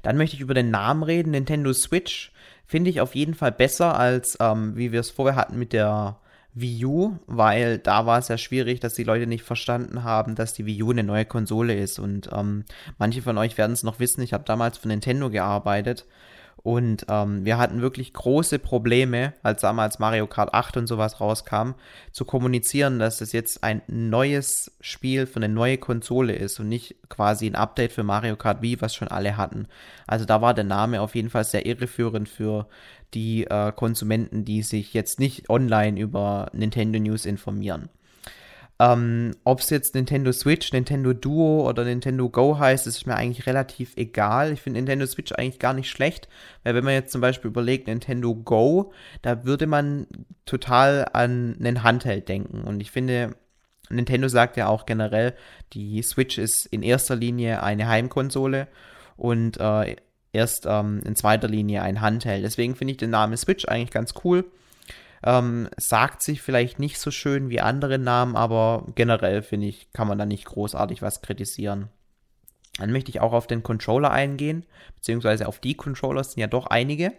Dann möchte ich über den Namen reden. Nintendo Switch finde ich auf jeden Fall besser als ähm, wie wir es vorher hatten mit der Wii U, weil da war es ja schwierig, dass die Leute nicht verstanden haben, dass die Wii U eine neue Konsole ist. Und ähm, manche von euch werden es noch wissen, ich habe damals für Nintendo gearbeitet. Und ähm, wir hatten wirklich große Probleme, als damals Mario Kart 8 und sowas rauskam, zu kommunizieren, dass es jetzt ein neues Spiel für eine neue Konsole ist und nicht quasi ein Update für Mario Kart Wii, was schon alle hatten. Also da war der Name auf jeden Fall sehr irreführend für die äh, Konsumenten, die sich jetzt nicht online über Nintendo News informieren. Ähm, Ob es jetzt Nintendo Switch, Nintendo Duo oder Nintendo Go heißt, ist mir eigentlich relativ egal. Ich finde Nintendo Switch eigentlich gar nicht schlecht, weil wenn man jetzt zum Beispiel überlegt, Nintendo Go, da würde man total an einen Handheld denken. Und ich finde, Nintendo sagt ja auch generell, die Switch ist in erster Linie eine Heimkonsole und äh, erst ähm, in zweiter Linie ein Handheld. Deswegen finde ich den Namen Switch eigentlich ganz cool. Ähm, sagt sich vielleicht nicht so schön wie andere Namen, aber generell finde ich, kann man da nicht großartig was kritisieren. Dann möchte ich auch auf den Controller eingehen, beziehungsweise auf die Controller sind ja doch einige.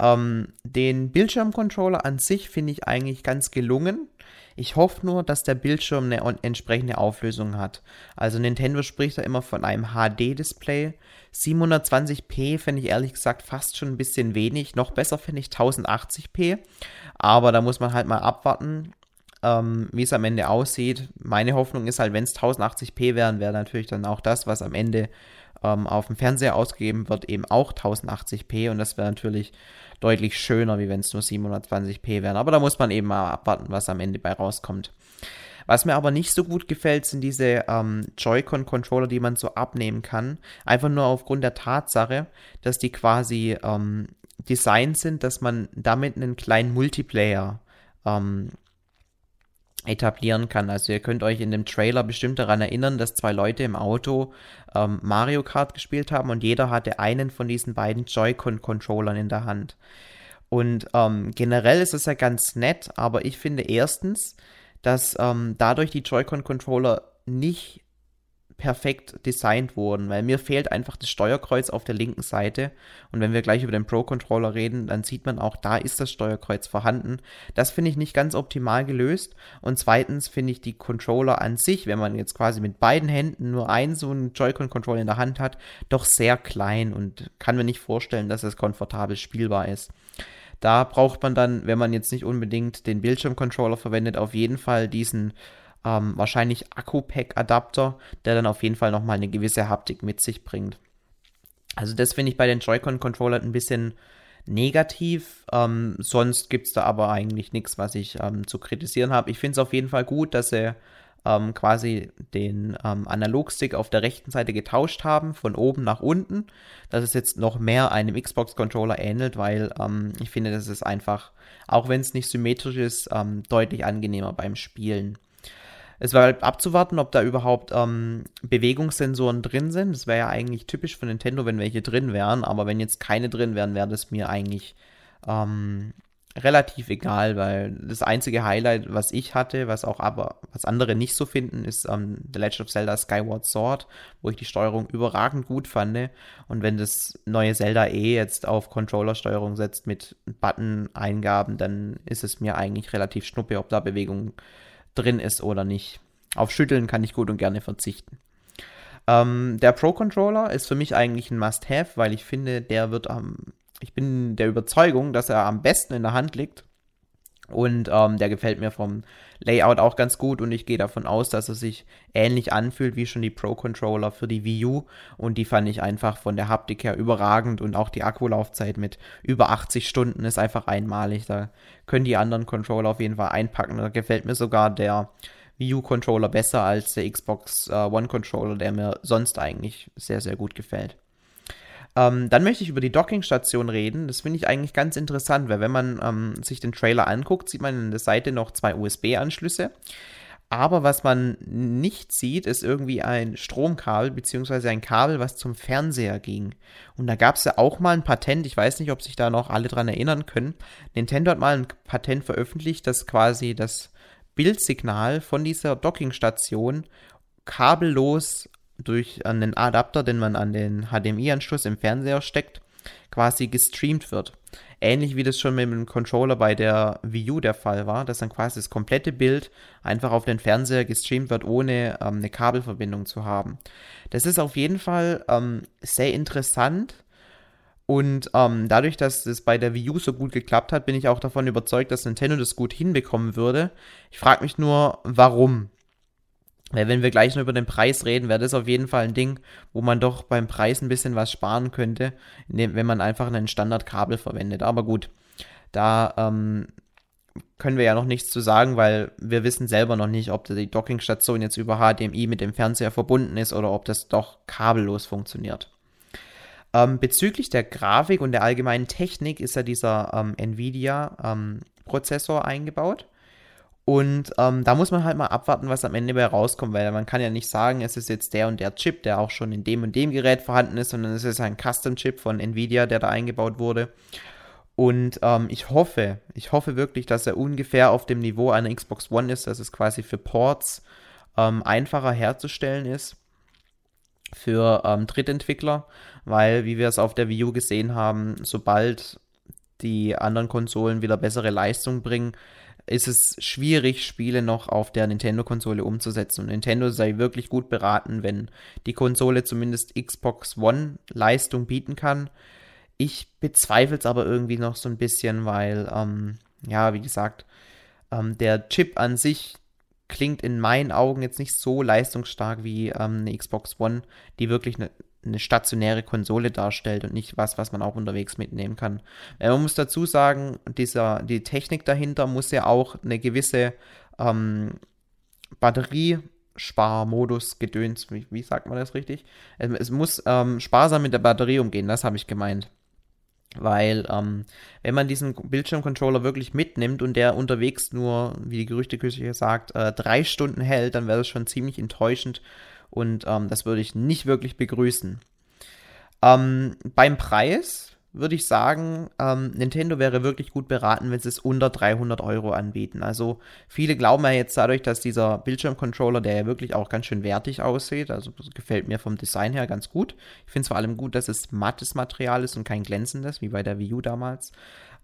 Ähm, den Bildschirmcontroller an sich finde ich eigentlich ganz gelungen. Ich hoffe nur, dass der Bildschirm eine entsprechende Auflösung hat. Also Nintendo spricht da immer von einem HD-Display. 720p finde ich ehrlich gesagt fast schon ein bisschen wenig. Noch besser finde ich 1080p. Aber da muss man halt mal abwarten, ähm, wie es am Ende aussieht. Meine Hoffnung ist halt, wenn es 1080p wären, wäre natürlich dann auch das, was am Ende ähm, auf dem Fernseher ausgegeben wird, eben auch 1080p. Und das wäre natürlich deutlich schöner, wie wenn es nur 720p wären. Aber da muss man eben mal abwarten, was am Ende bei rauskommt. Was mir aber nicht so gut gefällt, sind diese ähm, Joy-Con-Controller, die man so abnehmen kann. Einfach nur aufgrund der Tatsache, dass die quasi ähm, designt sind, dass man damit einen kleinen Multiplayer ähm, etablieren kann. Also ihr könnt euch in dem Trailer bestimmt daran erinnern, dass zwei Leute im Auto ähm, Mario Kart gespielt haben und jeder hatte einen von diesen beiden Joy-Con-Controllern in der Hand. Und ähm, generell ist es ja ganz nett, aber ich finde erstens, dass ähm, dadurch die Joy-Con-Controller nicht perfekt designt wurden, weil mir fehlt einfach das Steuerkreuz auf der linken Seite und wenn wir gleich über den Pro-Controller reden, dann sieht man auch, da ist das Steuerkreuz vorhanden. Das finde ich nicht ganz optimal gelöst und zweitens finde ich die Controller an sich, wenn man jetzt quasi mit beiden Händen nur einen so einen Joy-Con-Controller in der Hand hat, doch sehr klein und kann mir nicht vorstellen, dass es komfortabel spielbar ist. Da braucht man dann, wenn man jetzt nicht unbedingt den Bildschirmcontroller verwendet, auf jeden Fall diesen ähm, wahrscheinlich Akku-Pack-Adapter, der dann auf jeden Fall nochmal eine gewisse Haptik mit sich bringt. Also das finde ich bei den Joy-Con-Controllern ein bisschen negativ. Ähm, sonst gibt es da aber eigentlich nichts, was ich ähm, zu kritisieren habe. Ich finde es auf jeden Fall gut, dass sie ähm, quasi den ähm, Analogstick auf der rechten Seite getauscht haben, von oben nach unten. Dass es jetzt noch mehr einem Xbox-Controller ähnelt, weil ähm, ich finde, das ist einfach, auch wenn es nicht symmetrisch ist, ähm, deutlich angenehmer beim Spielen. Es war halt abzuwarten, ob da überhaupt ähm, Bewegungssensoren drin sind. Das wäre ja eigentlich typisch für Nintendo, wenn welche drin wären. Aber wenn jetzt keine drin wären, wäre das mir eigentlich ähm, relativ egal, weil das einzige Highlight, was ich hatte, was auch aber, was andere nicht so finden, ist ähm, The Legend of Zelda Skyward Sword, wo ich die Steuerung überragend gut fand. Und wenn das neue Zelda eh jetzt auf Controller-Steuerung setzt mit Button-Eingaben, dann ist es mir eigentlich relativ schnuppe, ob da Bewegung drin ist oder nicht. Auf Schütteln kann ich gut und gerne verzichten. Ähm, der Pro Controller ist für mich eigentlich ein Must-Have, weil ich finde, der wird am, ich bin der Überzeugung, dass er am besten in der Hand liegt. Und ähm, der gefällt mir vom Layout auch ganz gut und ich gehe davon aus, dass er sich ähnlich anfühlt wie schon die Pro Controller für die Wii U. Und die fand ich einfach von der Haptik her überragend und auch die Akkulaufzeit mit über 80 Stunden ist einfach einmalig. Da können die anderen Controller auf jeden Fall einpacken. Da gefällt mir sogar der Wii U Controller besser als der Xbox uh, One Controller, der mir sonst eigentlich sehr, sehr gut gefällt. Ähm, dann möchte ich über die Dockingstation reden. Das finde ich eigentlich ganz interessant, weil wenn man ähm, sich den Trailer anguckt, sieht man an der Seite noch zwei USB-Anschlüsse. Aber was man nicht sieht, ist irgendwie ein Stromkabel beziehungsweise ein Kabel, was zum Fernseher ging. Und da gab es ja auch mal ein Patent, ich weiß nicht, ob sich da noch alle dran erinnern können. Nintendo hat mal ein Patent veröffentlicht, dass quasi das Bildsignal von dieser Dockingstation kabellos durch einen Adapter, den man an den HDMI-Anschluss im Fernseher steckt, quasi gestreamt wird. Ähnlich wie das schon mit dem Controller bei der Wii U der Fall war, dass dann quasi das komplette Bild einfach auf den Fernseher gestreamt wird, ohne ähm, eine Kabelverbindung zu haben. Das ist auf jeden Fall ähm, sehr interessant Und ähm, dadurch, dass es bei der Wii U so gut geklappt hat, bin ich auch davon überzeugt, dass Nintendo das gut hinbekommen würde. Ich frage mich nur, warum? Weil wenn wir gleich noch über den Preis reden, wäre das auf jeden Fall ein Ding, wo man doch beim Preis ein bisschen was sparen könnte, wenn man einfach einen Standardkabel verwendet. Aber gut, da ähm, können wir ja noch nichts zu sagen, weil wir wissen selber noch nicht, ob die Dockingstation jetzt über HDMI mit dem Fernseher verbunden ist oder ob das doch kabellos funktioniert. Ähm, bezüglich der Grafik und der allgemeinen Technik ist ja dieser ähm, Nvidia-Prozessor ähm, eingebaut. Und ähm, da muss man halt mal abwarten, was am Ende bei rauskommt, weil man kann ja nicht sagen, es ist jetzt der und der Chip, der auch schon in dem und dem Gerät vorhanden ist, sondern es ist ein Custom-Chip von Nvidia, der da eingebaut wurde. Und ähm, ich hoffe, ich hoffe wirklich, dass er ungefähr auf dem Niveau einer Xbox One ist, dass es quasi für Ports ähm, einfacher herzustellen ist für ähm, Drittentwickler, weil, wie wir es auf der Wii U gesehen haben, sobald die anderen Konsolen wieder bessere Leistung bringen, ist es schwierig, Spiele noch auf der Nintendo-Konsole umzusetzen. Und Nintendo sei wirklich gut beraten, wenn die Konsole zumindest Xbox One Leistung bieten kann. Ich bezweifle es aber irgendwie noch so ein bisschen, weil, ähm, ja, wie gesagt, ähm, der Chip an sich klingt in meinen Augen jetzt nicht so leistungsstark wie ähm, eine Xbox One, die wirklich eine, eine stationäre Konsole darstellt und nicht was, was man auch unterwegs mitnehmen kann. Äh, man muss dazu sagen, dieser, die Technik dahinter muss ja auch eine gewisse ähm, Batteriesparmodus gedöns, wie, wie, sagt man das richtig? Es, es muss ähm, sparsam mit der Batterie umgehen, das habe ich gemeint. Weil, ähm, wenn man diesen Bildschirmcontroller wirklich mitnimmt und der unterwegs nur, wie die Gerüchteküche sagt, äh, drei Stunden hält, dann wäre das schon ziemlich enttäuschend und ähm, das würde ich nicht wirklich begrüßen. Ähm, beim Preis würde ich sagen, ähm, Nintendo wäre wirklich gut beraten, wenn sie es unter 300 Euro anbieten. Also viele glauben ja jetzt dadurch, dass dieser Bildschirmcontroller, der ja wirklich auch ganz schön wertig aussieht, also gefällt mir vom Design her ganz gut. Ich finde es vor allem gut, dass es mattes Material ist und kein glänzendes, wie bei der Wii U damals.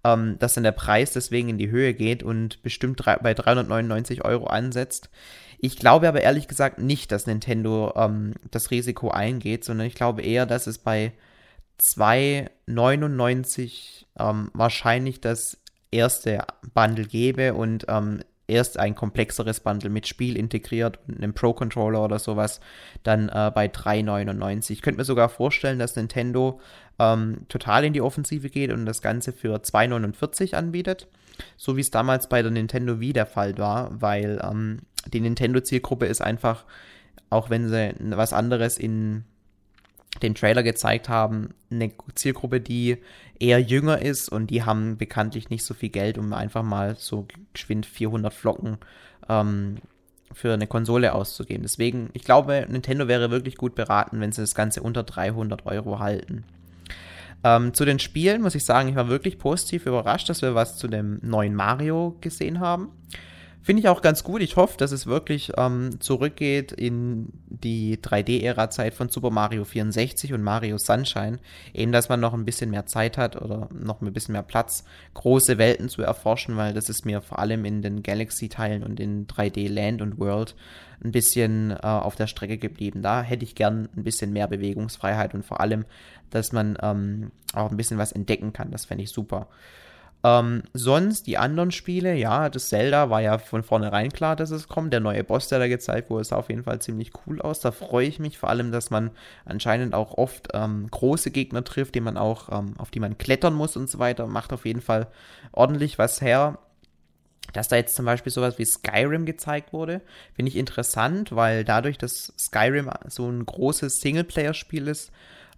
Ähm, dass dann der Preis deswegen in die Höhe geht und bestimmt bei 399 Euro ansetzt. Ich glaube aber ehrlich gesagt nicht, dass Nintendo ähm, das Risiko eingeht, sondern ich glaube eher, dass es bei 2,99 ähm, wahrscheinlich das erste Bundle gäbe und ähm, erst ein komplexeres Bundle mit Spiel integriert einem Pro-Controller oder sowas dann äh, bei 3,99. Ich könnte mir sogar vorstellen, dass Nintendo ähm, total in die Offensive geht und das Ganze für 2,49 anbietet. So wie es damals bei der Nintendo Wii der Fall war, weil ähm, die Nintendo-Zielgruppe ist einfach, auch wenn sie was anderes in den Trailer gezeigt haben, eine Zielgruppe, die eher jünger ist und die haben bekanntlich nicht so viel Geld, um einfach mal so geschwind 400 Flocken ähm, für eine Konsole auszugeben. Deswegen, ich glaube, Nintendo wäre wirklich gut beraten, wenn sie das Ganze unter 300 Euro halten. Ähm, zu den Spielen muss ich sagen, ich war wirklich positiv überrascht, dass wir was zu dem neuen Mario gesehen haben. Finde ich auch ganz gut. Ich hoffe, dass es wirklich ähm, zurückgeht in die 3D-Ära-Zeit von Super Mario 64 und Mario Sunshine. Eben, dass man noch ein bisschen mehr Zeit hat oder noch ein bisschen mehr Platz, große Welten zu erforschen, weil das ist mir vor allem in den Galaxy-Teilen und in 3D Land und World ein bisschen äh, auf der Strecke geblieben. Da hätte ich gern ein bisschen mehr Bewegungsfreiheit und vor allem, dass man ähm, auch ein bisschen was entdecken kann. Das fände ich super. Ähm, sonst die anderen Spiele, ja, das Zelda war ja von vornherein klar, dass es kommt. Der neue Boss, der da gezeigt wurde, sah auf jeden Fall ziemlich cool aus. Da freue ich mich vor allem, dass man anscheinend auch oft ähm, große Gegner trifft, die man auch, ähm, auf die man klettern muss und so weiter. Macht auf jeden Fall ordentlich was her. Dass da jetzt zum Beispiel sowas wie Skyrim gezeigt wurde, finde ich interessant, weil dadurch, dass Skyrim so ein großes Singleplayer-Spiel ist,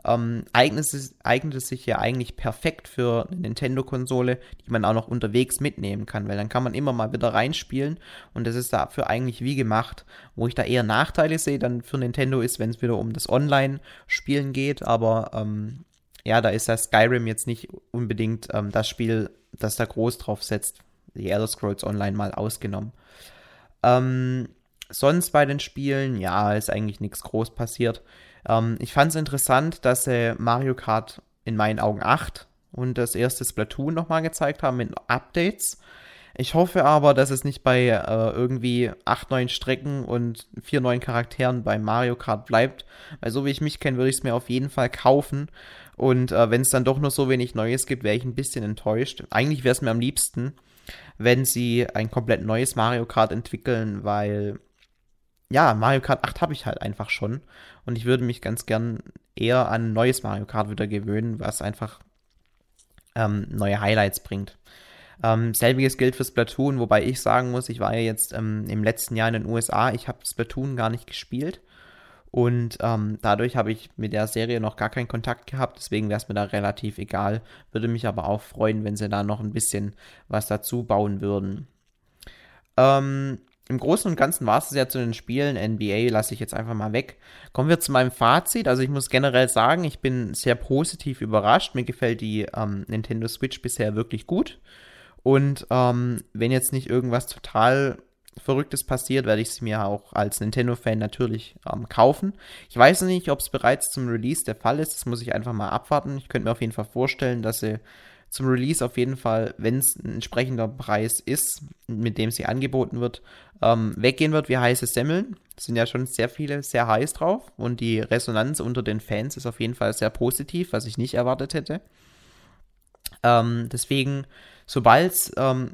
ähm, eignet, es, eignet es sich ja eigentlich perfekt für eine Nintendo-Konsole, die man auch noch unterwegs mitnehmen kann, weil dann kann man immer mal wieder reinspielen und das ist dafür eigentlich wie gemacht. Wo ich da eher Nachteile sehe, dann für Nintendo ist, wenn es wieder um das Online-Spielen geht, aber ähm, ja, da ist das Skyrim jetzt nicht unbedingt ähm, das Spiel, das da groß drauf setzt. Die Elder Scrolls Online mal ausgenommen. Ähm, sonst bei den Spielen, ja, ist eigentlich nichts groß passiert. Ähm, ich fand es interessant, dass sie Mario Kart in meinen Augen 8 und das erste Splatoon nochmal gezeigt haben mit Updates. Ich hoffe aber, dass es nicht bei äh, irgendwie acht neuen Strecken und vier neuen Charakteren bei Mario Kart bleibt. Weil so wie ich mich kenne, würde ich es mir auf jeden Fall kaufen. Und äh, wenn es dann doch nur so wenig Neues gibt, wäre ich ein bisschen enttäuscht. Eigentlich wäre es mir am liebsten, wenn sie ein komplett neues Mario Kart entwickeln, weil ja, Mario Kart 8 habe ich halt einfach schon. Und ich würde mich ganz gern eher an neues Mario Kart wieder gewöhnen, was einfach ähm, neue Highlights bringt. Ähm, selbiges gilt für Splatoon, wobei ich sagen muss, ich war ja jetzt ähm, im letzten Jahr in den USA, ich habe Splatoon gar nicht gespielt. Und ähm, dadurch habe ich mit der Serie noch gar keinen Kontakt gehabt, deswegen wäre es mir da relativ egal. Würde mich aber auch freuen, wenn sie da noch ein bisschen was dazu bauen würden. Ähm, Im Großen und Ganzen war es ja zu den Spielen. NBA lasse ich jetzt einfach mal weg. Kommen wir zu meinem Fazit. Also ich muss generell sagen, ich bin sehr positiv überrascht. Mir gefällt die ähm, Nintendo Switch bisher wirklich gut. Und ähm, wenn jetzt nicht irgendwas total Verrücktes passiert, werde ich sie mir auch als Nintendo-Fan natürlich ähm, kaufen. Ich weiß nicht, ob es bereits zum Release der Fall ist. Das muss ich einfach mal abwarten. Ich könnte mir auf jeden Fall vorstellen, dass sie zum Release auf jeden Fall, wenn es ein entsprechender Preis ist, mit dem sie angeboten wird, ähm, weggehen wird wie heiße Semmeln. Es sind ja schon sehr viele sehr heiß drauf und die Resonanz unter den Fans ist auf jeden Fall sehr positiv, was ich nicht erwartet hätte. Ähm, deswegen Sobald es ähm,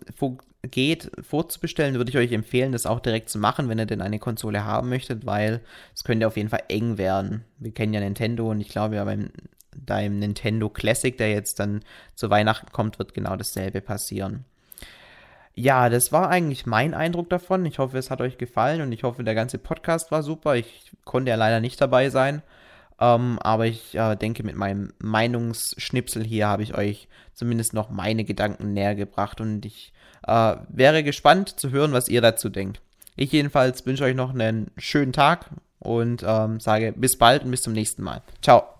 geht, vorzubestellen, würde ich euch empfehlen, das auch direkt zu machen, wenn ihr denn eine Konsole haben möchtet, weil es könnte auf jeden Fall eng werden. Wir kennen ja Nintendo und ich glaube ja beim deinem Nintendo Classic, der jetzt dann zu Weihnachten kommt, wird genau dasselbe passieren. Ja, das war eigentlich mein Eindruck davon. Ich hoffe, es hat euch gefallen und ich hoffe, der ganze Podcast war super. Ich konnte ja leider nicht dabei sein. Ähm, aber ich äh, denke, mit meinem Meinungsschnipsel hier habe ich euch zumindest noch meine Gedanken näher gebracht und ich äh, wäre gespannt zu hören, was ihr dazu denkt. Ich jedenfalls wünsche euch noch einen schönen Tag und ähm, sage bis bald und bis zum nächsten Mal. Ciao.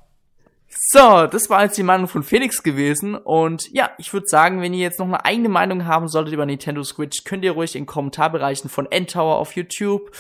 So, das war jetzt die Meinung von Felix gewesen. Und ja, ich würde sagen, wenn ihr jetzt noch eine eigene Meinung haben solltet über Nintendo Switch, könnt ihr ruhig in Kommentarbereichen von Endtower auf YouTube,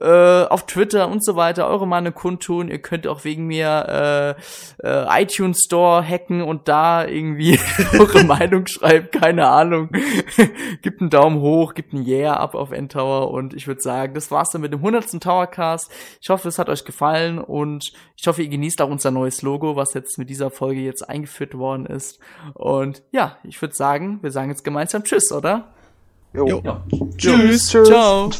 äh, auf Twitter und so weiter eure Meinung kundtun. Ihr könnt auch wegen mir äh, äh, iTunes Store hacken und da irgendwie eure Meinung schreiben. Keine Ahnung. gibt einen Daumen hoch, gibt ein Yeah ab auf Endtower. Und ich würde sagen, das war's dann mit dem 100. Towercast. Ich hoffe, es hat euch gefallen und ich hoffe, ihr genießt auch unser neues Logo, was jetzt mit dieser Folge jetzt eingeführt worden ist. Und ja, ich würde sagen, wir sagen jetzt gemeinsam Tschüss, oder? Jo. Jo. Tschüss. Tschüss. Ciao.